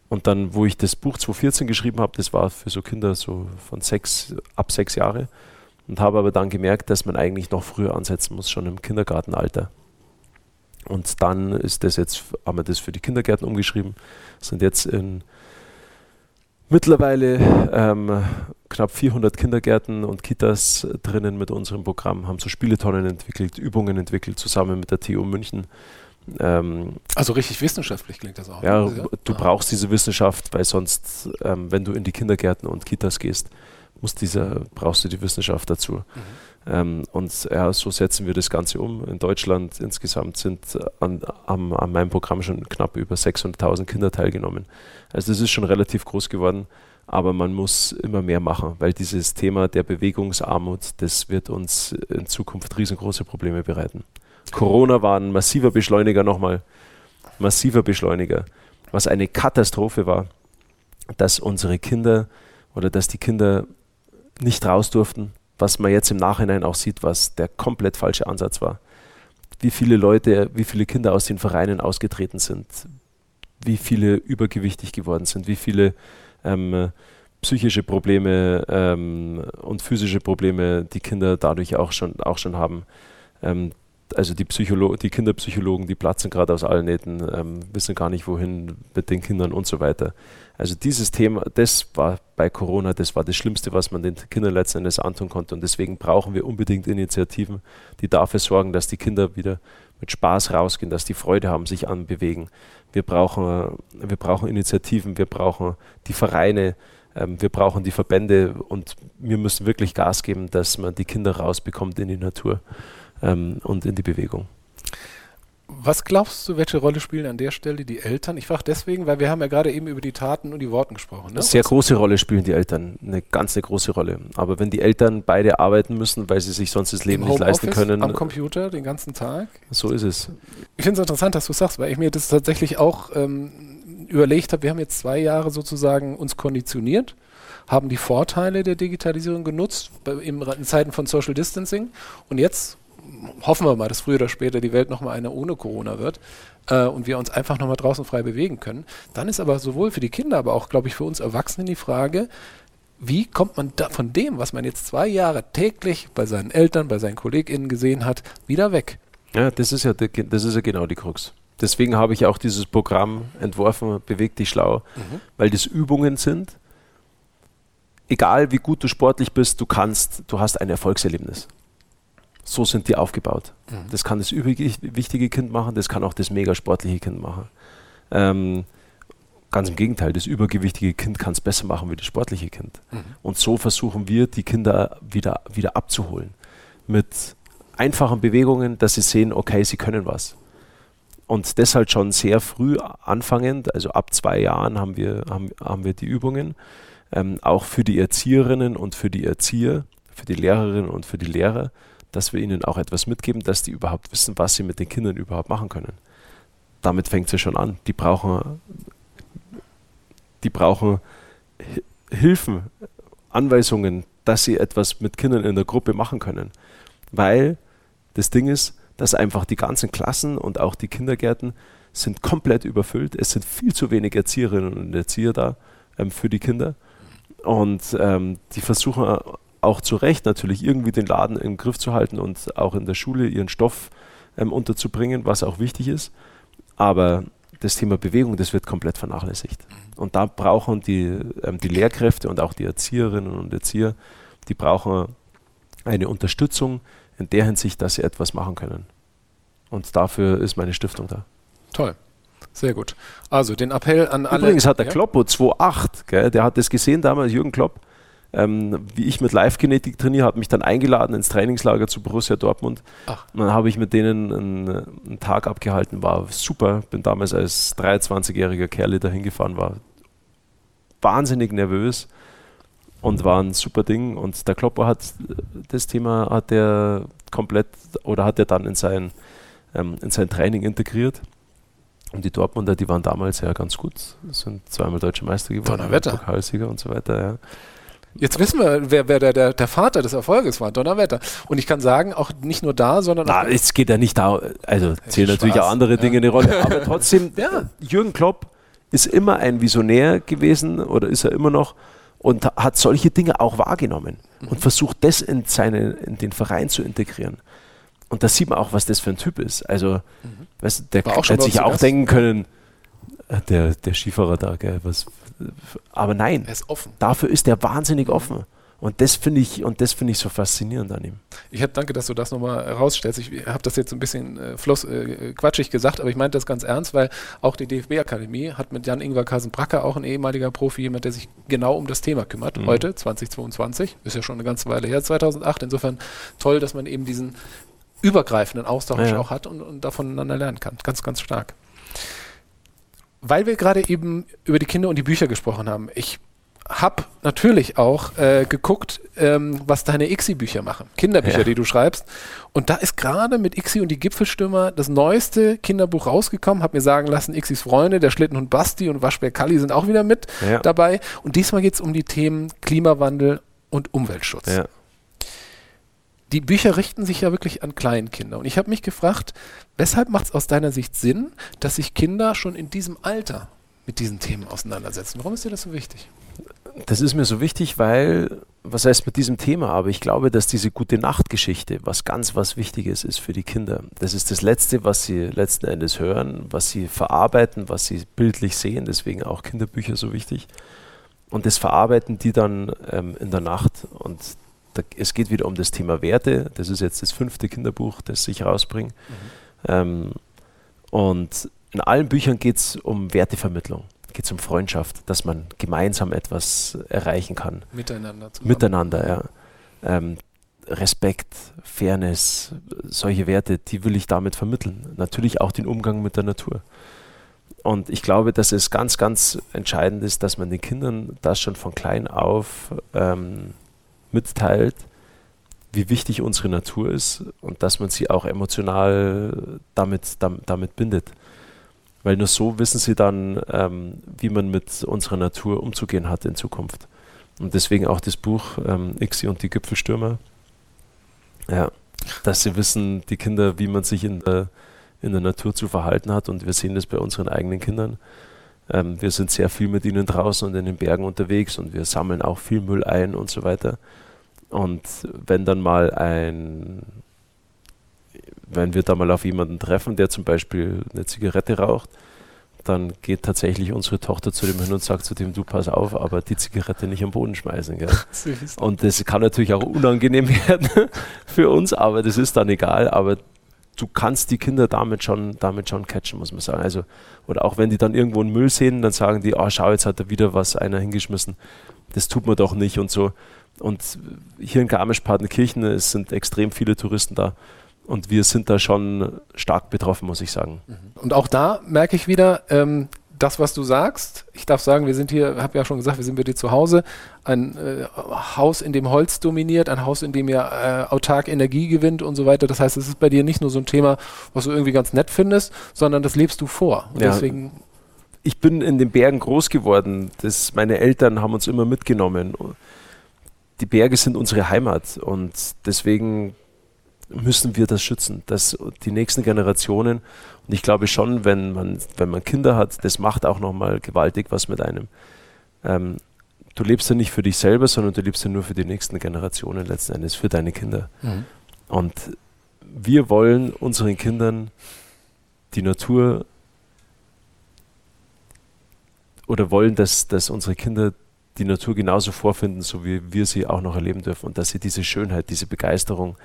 Und dann, wo ich das Buch 2014 geschrieben habe, das war für so Kinder so von sechs, ab sechs Jahre. Und habe aber dann gemerkt, dass man eigentlich noch früher ansetzen muss, schon im Kindergartenalter. Und dann ist das jetzt, haben wir das für die Kindergärten umgeschrieben, sind jetzt in mittlerweile ähm, knapp 400 Kindergärten und Kitas drinnen mit unserem Programm, haben so Spieletonnen entwickelt, Übungen entwickelt, zusammen mit der TU München. Ähm, also richtig wissenschaftlich klingt das auch. Ja, du ah. brauchst diese Wissenschaft, weil sonst, ähm, wenn du in die Kindergärten und Kitas gehst, muss dieser, brauchst du die Wissenschaft dazu. Mhm. Ähm, und ja, so setzen wir das Ganze um. In Deutschland insgesamt sind an, an, an meinem Programm schon knapp über 600.000 Kinder teilgenommen. Also das ist schon relativ groß geworden, aber man muss immer mehr machen, weil dieses Thema der Bewegungsarmut, das wird uns in Zukunft riesengroße Probleme bereiten. Corona war ein massiver Beschleuniger nochmal, massiver Beschleuniger, was eine Katastrophe war, dass unsere Kinder oder dass die Kinder nicht raus durften, was man jetzt im Nachhinein auch sieht, was der komplett falsche Ansatz war. Wie viele Leute, wie viele Kinder aus den Vereinen ausgetreten sind, wie viele übergewichtig geworden sind, wie viele ähm, psychische Probleme ähm, und physische Probleme die Kinder dadurch auch schon, auch schon haben. Ähm, also die, Psycholo die Kinderpsychologen, die platzen gerade aus allen Nähten, ähm, wissen gar nicht, wohin mit den Kindern und so weiter. Also dieses Thema, das war bei Corona, das war das Schlimmste, was man den Kindern letzten Endes antun konnte. Und deswegen brauchen wir unbedingt Initiativen, die dafür sorgen, dass die Kinder wieder mit Spaß rausgehen, dass die Freude haben, sich anbewegen. Wir brauchen, wir brauchen Initiativen, wir brauchen die Vereine, ähm, wir brauchen die Verbände und wir müssen wirklich Gas geben, dass man die Kinder rausbekommt in die Natur ähm, und in die Bewegung. Was glaubst du, welche Rolle spielen an der Stelle die Eltern? Ich frage deswegen, weil wir haben ja gerade eben über die Taten und die Worte gesprochen. Ne? Sehr große Rolle spielen die Eltern, eine ganz eine große Rolle. Aber wenn die Eltern beide arbeiten müssen, weil sie sich sonst das Leben Im nicht leisten können. Am Computer den ganzen Tag? So ist es. Ich finde es interessant, dass du sagst, weil ich mir das tatsächlich auch ähm, überlegt habe. Wir haben jetzt zwei Jahre sozusagen uns konditioniert haben die Vorteile der Digitalisierung genutzt in Zeiten von Social Distancing und jetzt hoffen wir mal, dass früher oder später die Welt nochmal eine ohne Corona wird äh, und wir uns einfach nochmal draußen frei bewegen können. Dann ist aber sowohl für die Kinder, aber auch, glaube ich, für uns Erwachsene die Frage, wie kommt man da von dem, was man jetzt zwei Jahre täglich bei seinen Eltern, bei seinen KollegInnen gesehen hat, wieder weg? Ja, das ist ja, das ist ja genau die Krux. Deswegen habe ich auch dieses Programm entworfen, Beweg dich schlau, mhm. weil das Übungen sind. Egal wie gut du sportlich bist, du kannst, du hast ein Erfolgserlebnis so sind die aufgebaut. Mhm. Das kann das wichtige Kind machen, das kann auch das mega sportliche Kind machen. Ähm, ganz im Gegenteil, das übergewichtige Kind kann es besser machen wie das sportliche Kind. Mhm. Und so versuchen wir, die Kinder wieder, wieder abzuholen. Mit einfachen Bewegungen, dass sie sehen, okay, sie können was. Und deshalb schon sehr früh anfangend, also ab zwei Jahren haben wir, haben, haben wir die Übungen, ähm, auch für die Erzieherinnen und für die Erzieher, für die Lehrerinnen und für die Lehrer, dass wir ihnen auch etwas mitgeben, dass die überhaupt wissen, was sie mit den Kindern überhaupt machen können. Damit fängt es ja schon an. Die brauchen, die brauchen Hilfen, Anweisungen, dass sie etwas mit Kindern in der Gruppe machen können. Weil das Ding ist, dass einfach die ganzen Klassen und auch die Kindergärten sind komplett überfüllt. Es sind viel zu wenig Erzieherinnen und Erzieher da ähm, für die Kinder. Und ähm, die versuchen auch zu Recht natürlich irgendwie den Laden im Griff zu halten und auch in der Schule ihren Stoff ähm, unterzubringen, was auch wichtig ist. Aber das Thema Bewegung, das wird komplett vernachlässigt. Mhm. Und da brauchen die, ähm, die Lehrkräfte und auch die Erzieherinnen und Erzieher, die brauchen eine Unterstützung in der Hinsicht, dass sie etwas machen können. Und dafür ist meine Stiftung da. Toll. Sehr gut. Also den Appell an alle. Übrigens hat der ja? Kloppo 2.8, der hat das gesehen damals, Jürgen Klopp, ähm, wie ich mit Live-Genetik trainiere, hat mich dann eingeladen ins Trainingslager zu Borussia Dortmund. Ach. Und dann habe ich mit denen einen, einen, Tag abgehalten, war super. Bin damals als 23-jähriger Kerl dahin gefahren, war wahnsinnig nervös und war ein super Ding. Und der Klopper hat das Thema hat der komplett oder hat er dann in sein, ähm, in sein Training integriert. Und die Dortmunder, die waren damals ja ganz gut, sind zweimal deutsche Meister geworden. Pokalsieger und so weiter. Ja. Jetzt wissen wir, wer, wer der, der, der, Vater des Erfolges war, Donnerwetter. Und ich kann sagen, auch nicht nur da, sondern Na, auch. Es geht ja nicht da, also zählen natürlich auch andere Dinge ja. eine Rolle. Aber trotzdem, ja, Jürgen Klopp ist immer ein Visionär gewesen oder ist er immer noch und hat solche Dinge auch wahrgenommen mhm. und versucht, das in, seine, in den Verein zu integrieren. Und da sieht man auch, was das für ein Typ ist. Also, mhm. weißt, der hätte sich auch denken können, äh, der, der Skifahrer da, gell, was, aber nein, er ist offen. dafür ist er wahnsinnig offen. Und das finde ich, und ich so faszinierend an ihm. Ich hab, danke, dass du das nochmal herausstellst. Ich habe das jetzt ein bisschen äh, floss, äh, quatschig gesagt, aber ich meinte das ganz ernst, weil auch die DFB-Akademie hat mit Jan-Ingwer Kasenbracker auch ein ehemaliger Profi, jemand, der sich genau um das Thema kümmert. Mhm. Heute, 2022, ist ja schon eine ganze Weile her, 2008. Insofern toll, dass man eben diesen übergreifenden Austausch ja. auch hat und, und davon voneinander lernen kann. Ganz, ganz stark. Weil wir gerade eben über die Kinder und die Bücher gesprochen haben, ich habe natürlich auch äh, geguckt, ähm, was deine ICSI-Bücher machen. Kinderbücher, ja. die du schreibst. Und da ist gerade mit ICSI und die Gipfelstürmer das neueste Kinderbuch rausgekommen. Hab mir sagen lassen, ICSIs Freunde, der Schlittenhund Basti und Waschbär Kalli sind auch wieder mit ja. dabei. Und diesmal geht es um die Themen Klimawandel und Umweltschutz. Ja die Bücher richten sich ja wirklich an Kleinkinder. Und ich habe mich gefragt, weshalb macht es aus deiner Sicht Sinn, dass sich Kinder schon in diesem Alter mit diesen Themen auseinandersetzen? Warum ist dir das so wichtig? Das ist mir so wichtig, weil, was heißt mit diesem Thema, aber ich glaube, dass diese gute Nachtgeschichte was ganz was Wichtiges ist für die Kinder. Das ist das Letzte, was sie letzten Endes hören, was sie verarbeiten, was sie bildlich sehen, deswegen auch Kinderbücher so wichtig. Und das verarbeiten die dann ähm, in der Nacht. Und da, es geht wieder um das Thema Werte. Das ist jetzt das fünfte Kinderbuch, das ich rausbringe. Mhm. Ähm, und in allen Büchern geht es um Wertevermittlung, geht es um Freundschaft, dass man gemeinsam etwas erreichen kann. Miteinander. Zusammen. Miteinander, ja. Ähm, Respekt, Fairness, solche Werte, die will ich damit vermitteln. Natürlich auch den Umgang mit der Natur. Und ich glaube, dass es ganz, ganz entscheidend ist, dass man den Kindern das schon von klein auf ähm, mitteilt, wie wichtig unsere Natur ist und dass man sie auch emotional damit, damit, damit bindet. Weil nur so wissen sie dann, ähm, wie man mit unserer Natur umzugehen hat in Zukunft. Und deswegen auch das Buch ähm, Ixi und die Gipfelstürmer. Ja, dass sie wissen, die Kinder, wie man sich in der, in der Natur zu verhalten hat. Und wir sehen das bei unseren eigenen Kindern. Ähm, wir sind sehr viel mit ihnen draußen und in den Bergen unterwegs und wir sammeln auch viel Müll ein und so weiter. Und wenn dann mal ein, wenn wir da mal auf jemanden treffen, der zum Beispiel eine Zigarette raucht, dann geht tatsächlich unsere Tochter zu dem hin und sagt zu dem, du pass auf, aber die Zigarette nicht am Boden schmeißen. Gell? und das kann natürlich auch unangenehm werden für uns, aber das ist dann egal. Aber du kannst die Kinder damit schon, damit schon catchen, muss man sagen. Also, oder auch wenn die dann irgendwo einen Müll sehen, dann sagen die, oh schau, jetzt hat er wieder was einer hingeschmissen. Das tut man doch nicht und so. Und hier in Garmisch-Partenkirchen sind extrem viele Touristen da. Und wir sind da schon stark betroffen, muss ich sagen. Mhm. Und auch da merke ich wieder, ähm, das, was du sagst, ich darf sagen, wir sind hier, habe ja schon gesagt, wir sind bei dir zu Hause, ein äh, Haus, in dem Holz dominiert, ein Haus, in dem ihr äh, autark Energie gewinnt und so weiter. Das heißt, es ist bei dir nicht nur so ein Thema, was du irgendwie ganz nett findest, sondern das lebst du vor. Und ja. deswegen ich bin in den Bergen groß geworden. Das, meine Eltern haben uns immer mitgenommen die Berge sind unsere Heimat und deswegen müssen wir das schützen, dass die nächsten Generationen, und ich glaube schon, wenn man, wenn man Kinder hat, das macht auch nochmal gewaltig was mit einem. Ähm, du lebst ja nicht für dich selber, sondern du lebst ja nur für die nächsten Generationen letzten Endes, für deine Kinder. Mhm. Und wir wollen unseren Kindern die Natur oder wollen, dass, dass unsere Kinder die Natur genauso vorfinden, so wie wir sie auch noch erleben dürfen und dass sie diese Schönheit, diese Begeisterung,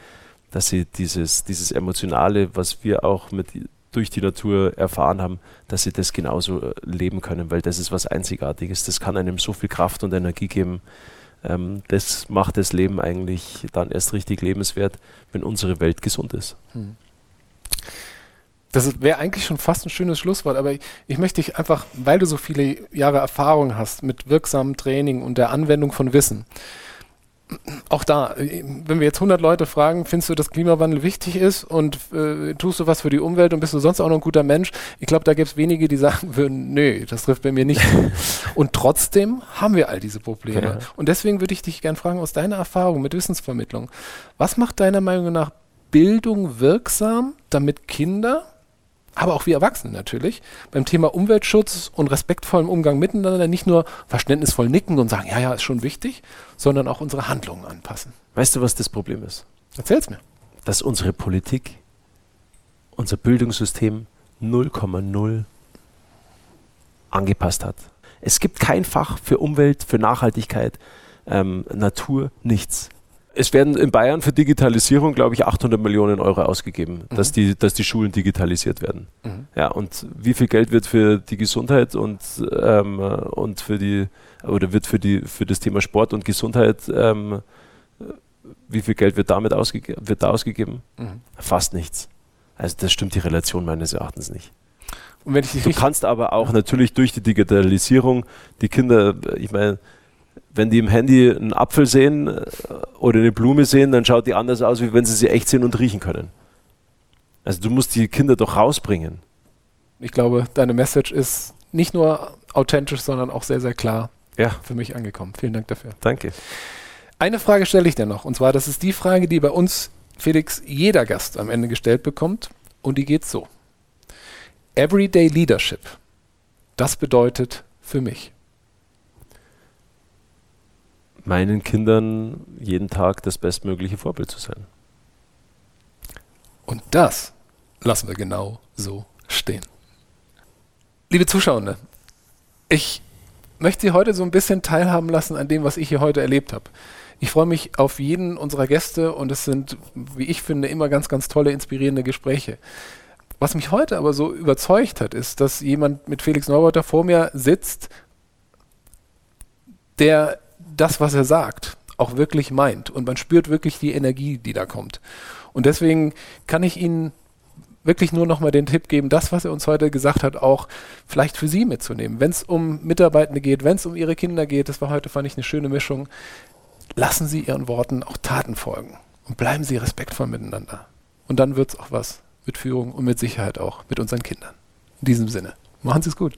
dass sie dieses, dieses Emotionale, was wir auch mit durch die Natur erfahren haben, dass sie das genauso äh, leben können, weil das ist was Einzigartiges. Das kann einem so viel Kraft und Energie geben. Ähm, das macht das Leben eigentlich dann erst richtig lebenswert, wenn unsere Welt gesund ist. Hm. Das wäre eigentlich schon fast ein schönes Schlusswort, aber ich, ich, möchte dich einfach, weil du so viele Jahre Erfahrung hast mit wirksamem Training und der Anwendung von Wissen, auch da, wenn wir jetzt 100 Leute fragen, findest du, dass Klimawandel wichtig ist und äh, tust du was für die Umwelt und bist du sonst auch noch ein guter Mensch? Ich glaube, da gibt es wenige, die sagen würden, nö, das trifft bei mir nicht. und trotzdem haben wir all diese Probleme. Ja. Und deswegen würde ich dich gerne fragen, aus deiner Erfahrung mit Wissensvermittlung, was macht deiner Meinung nach Bildung wirksam, damit Kinder aber auch wir Erwachsene natürlich, beim Thema Umweltschutz und respektvollem Umgang miteinander nicht nur verständnisvoll nicken und sagen, ja, ja, ist schon wichtig, sondern auch unsere Handlungen anpassen. Weißt du, was das Problem ist? Erzähl's mir. Dass unsere Politik, unser Bildungssystem 0,0 angepasst hat. Es gibt kein Fach für Umwelt, für Nachhaltigkeit, ähm, Natur, nichts es werden in Bayern für Digitalisierung, glaube ich, 800 Millionen Euro ausgegeben, mhm. dass, die, dass die Schulen digitalisiert werden. Mhm. Ja, und wie viel Geld wird für die Gesundheit und, ähm, und für die, oder wird für, die, für das Thema Sport und Gesundheit, ähm, wie viel Geld wird damit ausgege wird da ausgegeben? Mhm. Fast nichts. Also das stimmt die Relation meines Erachtens nicht. du kannst aber auch natürlich durch die Digitalisierung die Kinder, ich meine, wenn die im Handy einen Apfel sehen äh, oder eine Blume sehen, dann schaut die anders aus, wie wenn sie sie echt sehen und riechen können. Also du musst die Kinder doch rausbringen. Ich glaube, deine Message ist nicht nur authentisch, sondern auch sehr, sehr klar ja. für mich angekommen. Vielen Dank dafür. Danke. Eine Frage stelle ich dir noch, und zwar, das ist die Frage, die bei uns, Felix, jeder Gast am Ende gestellt bekommt, und die geht so. Everyday Leadership, das bedeutet für mich meinen Kindern jeden Tag das bestmögliche Vorbild zu sein. Und das lassen wir genau so stehen. Liebe Zuschauer, ich möchte Sie heute so ein bisschen teilhaben lassen an dem, was ich hier heute erlebt habe. Ich freue mich auf jeden unserer Gäste und es sind, wie ich finde, immer ganz, ganz tolle, inspirierende Gespräche. Was mich heute aber so überzeugt hat, ist, dass jemand mit Felix Neureuther vor mir sitzt, der das, was er sagt, auch wirklich meint. Und man spürt wirklich die Energie, die da kommt. Und deswegen kann ich Ihnen wirklich nur noch mal den Tipp geben, das, was er uns heute gesagt hat, auch vielleicht für Sie mitzunehmen. Wenn es um Mitarbeitende geht, wenn es um Ihre Kinder geht, das war heute, fand ich, eine schöne Mischung. Lassen Sie Ihren Worten auch Taten folgen und bleiben Sie respektvoll miteinander. Und dann wird es auch was mit Führung und mit Sicherheit auch mit unseren Kindern. In diesem Sinne, machen Sie es gut.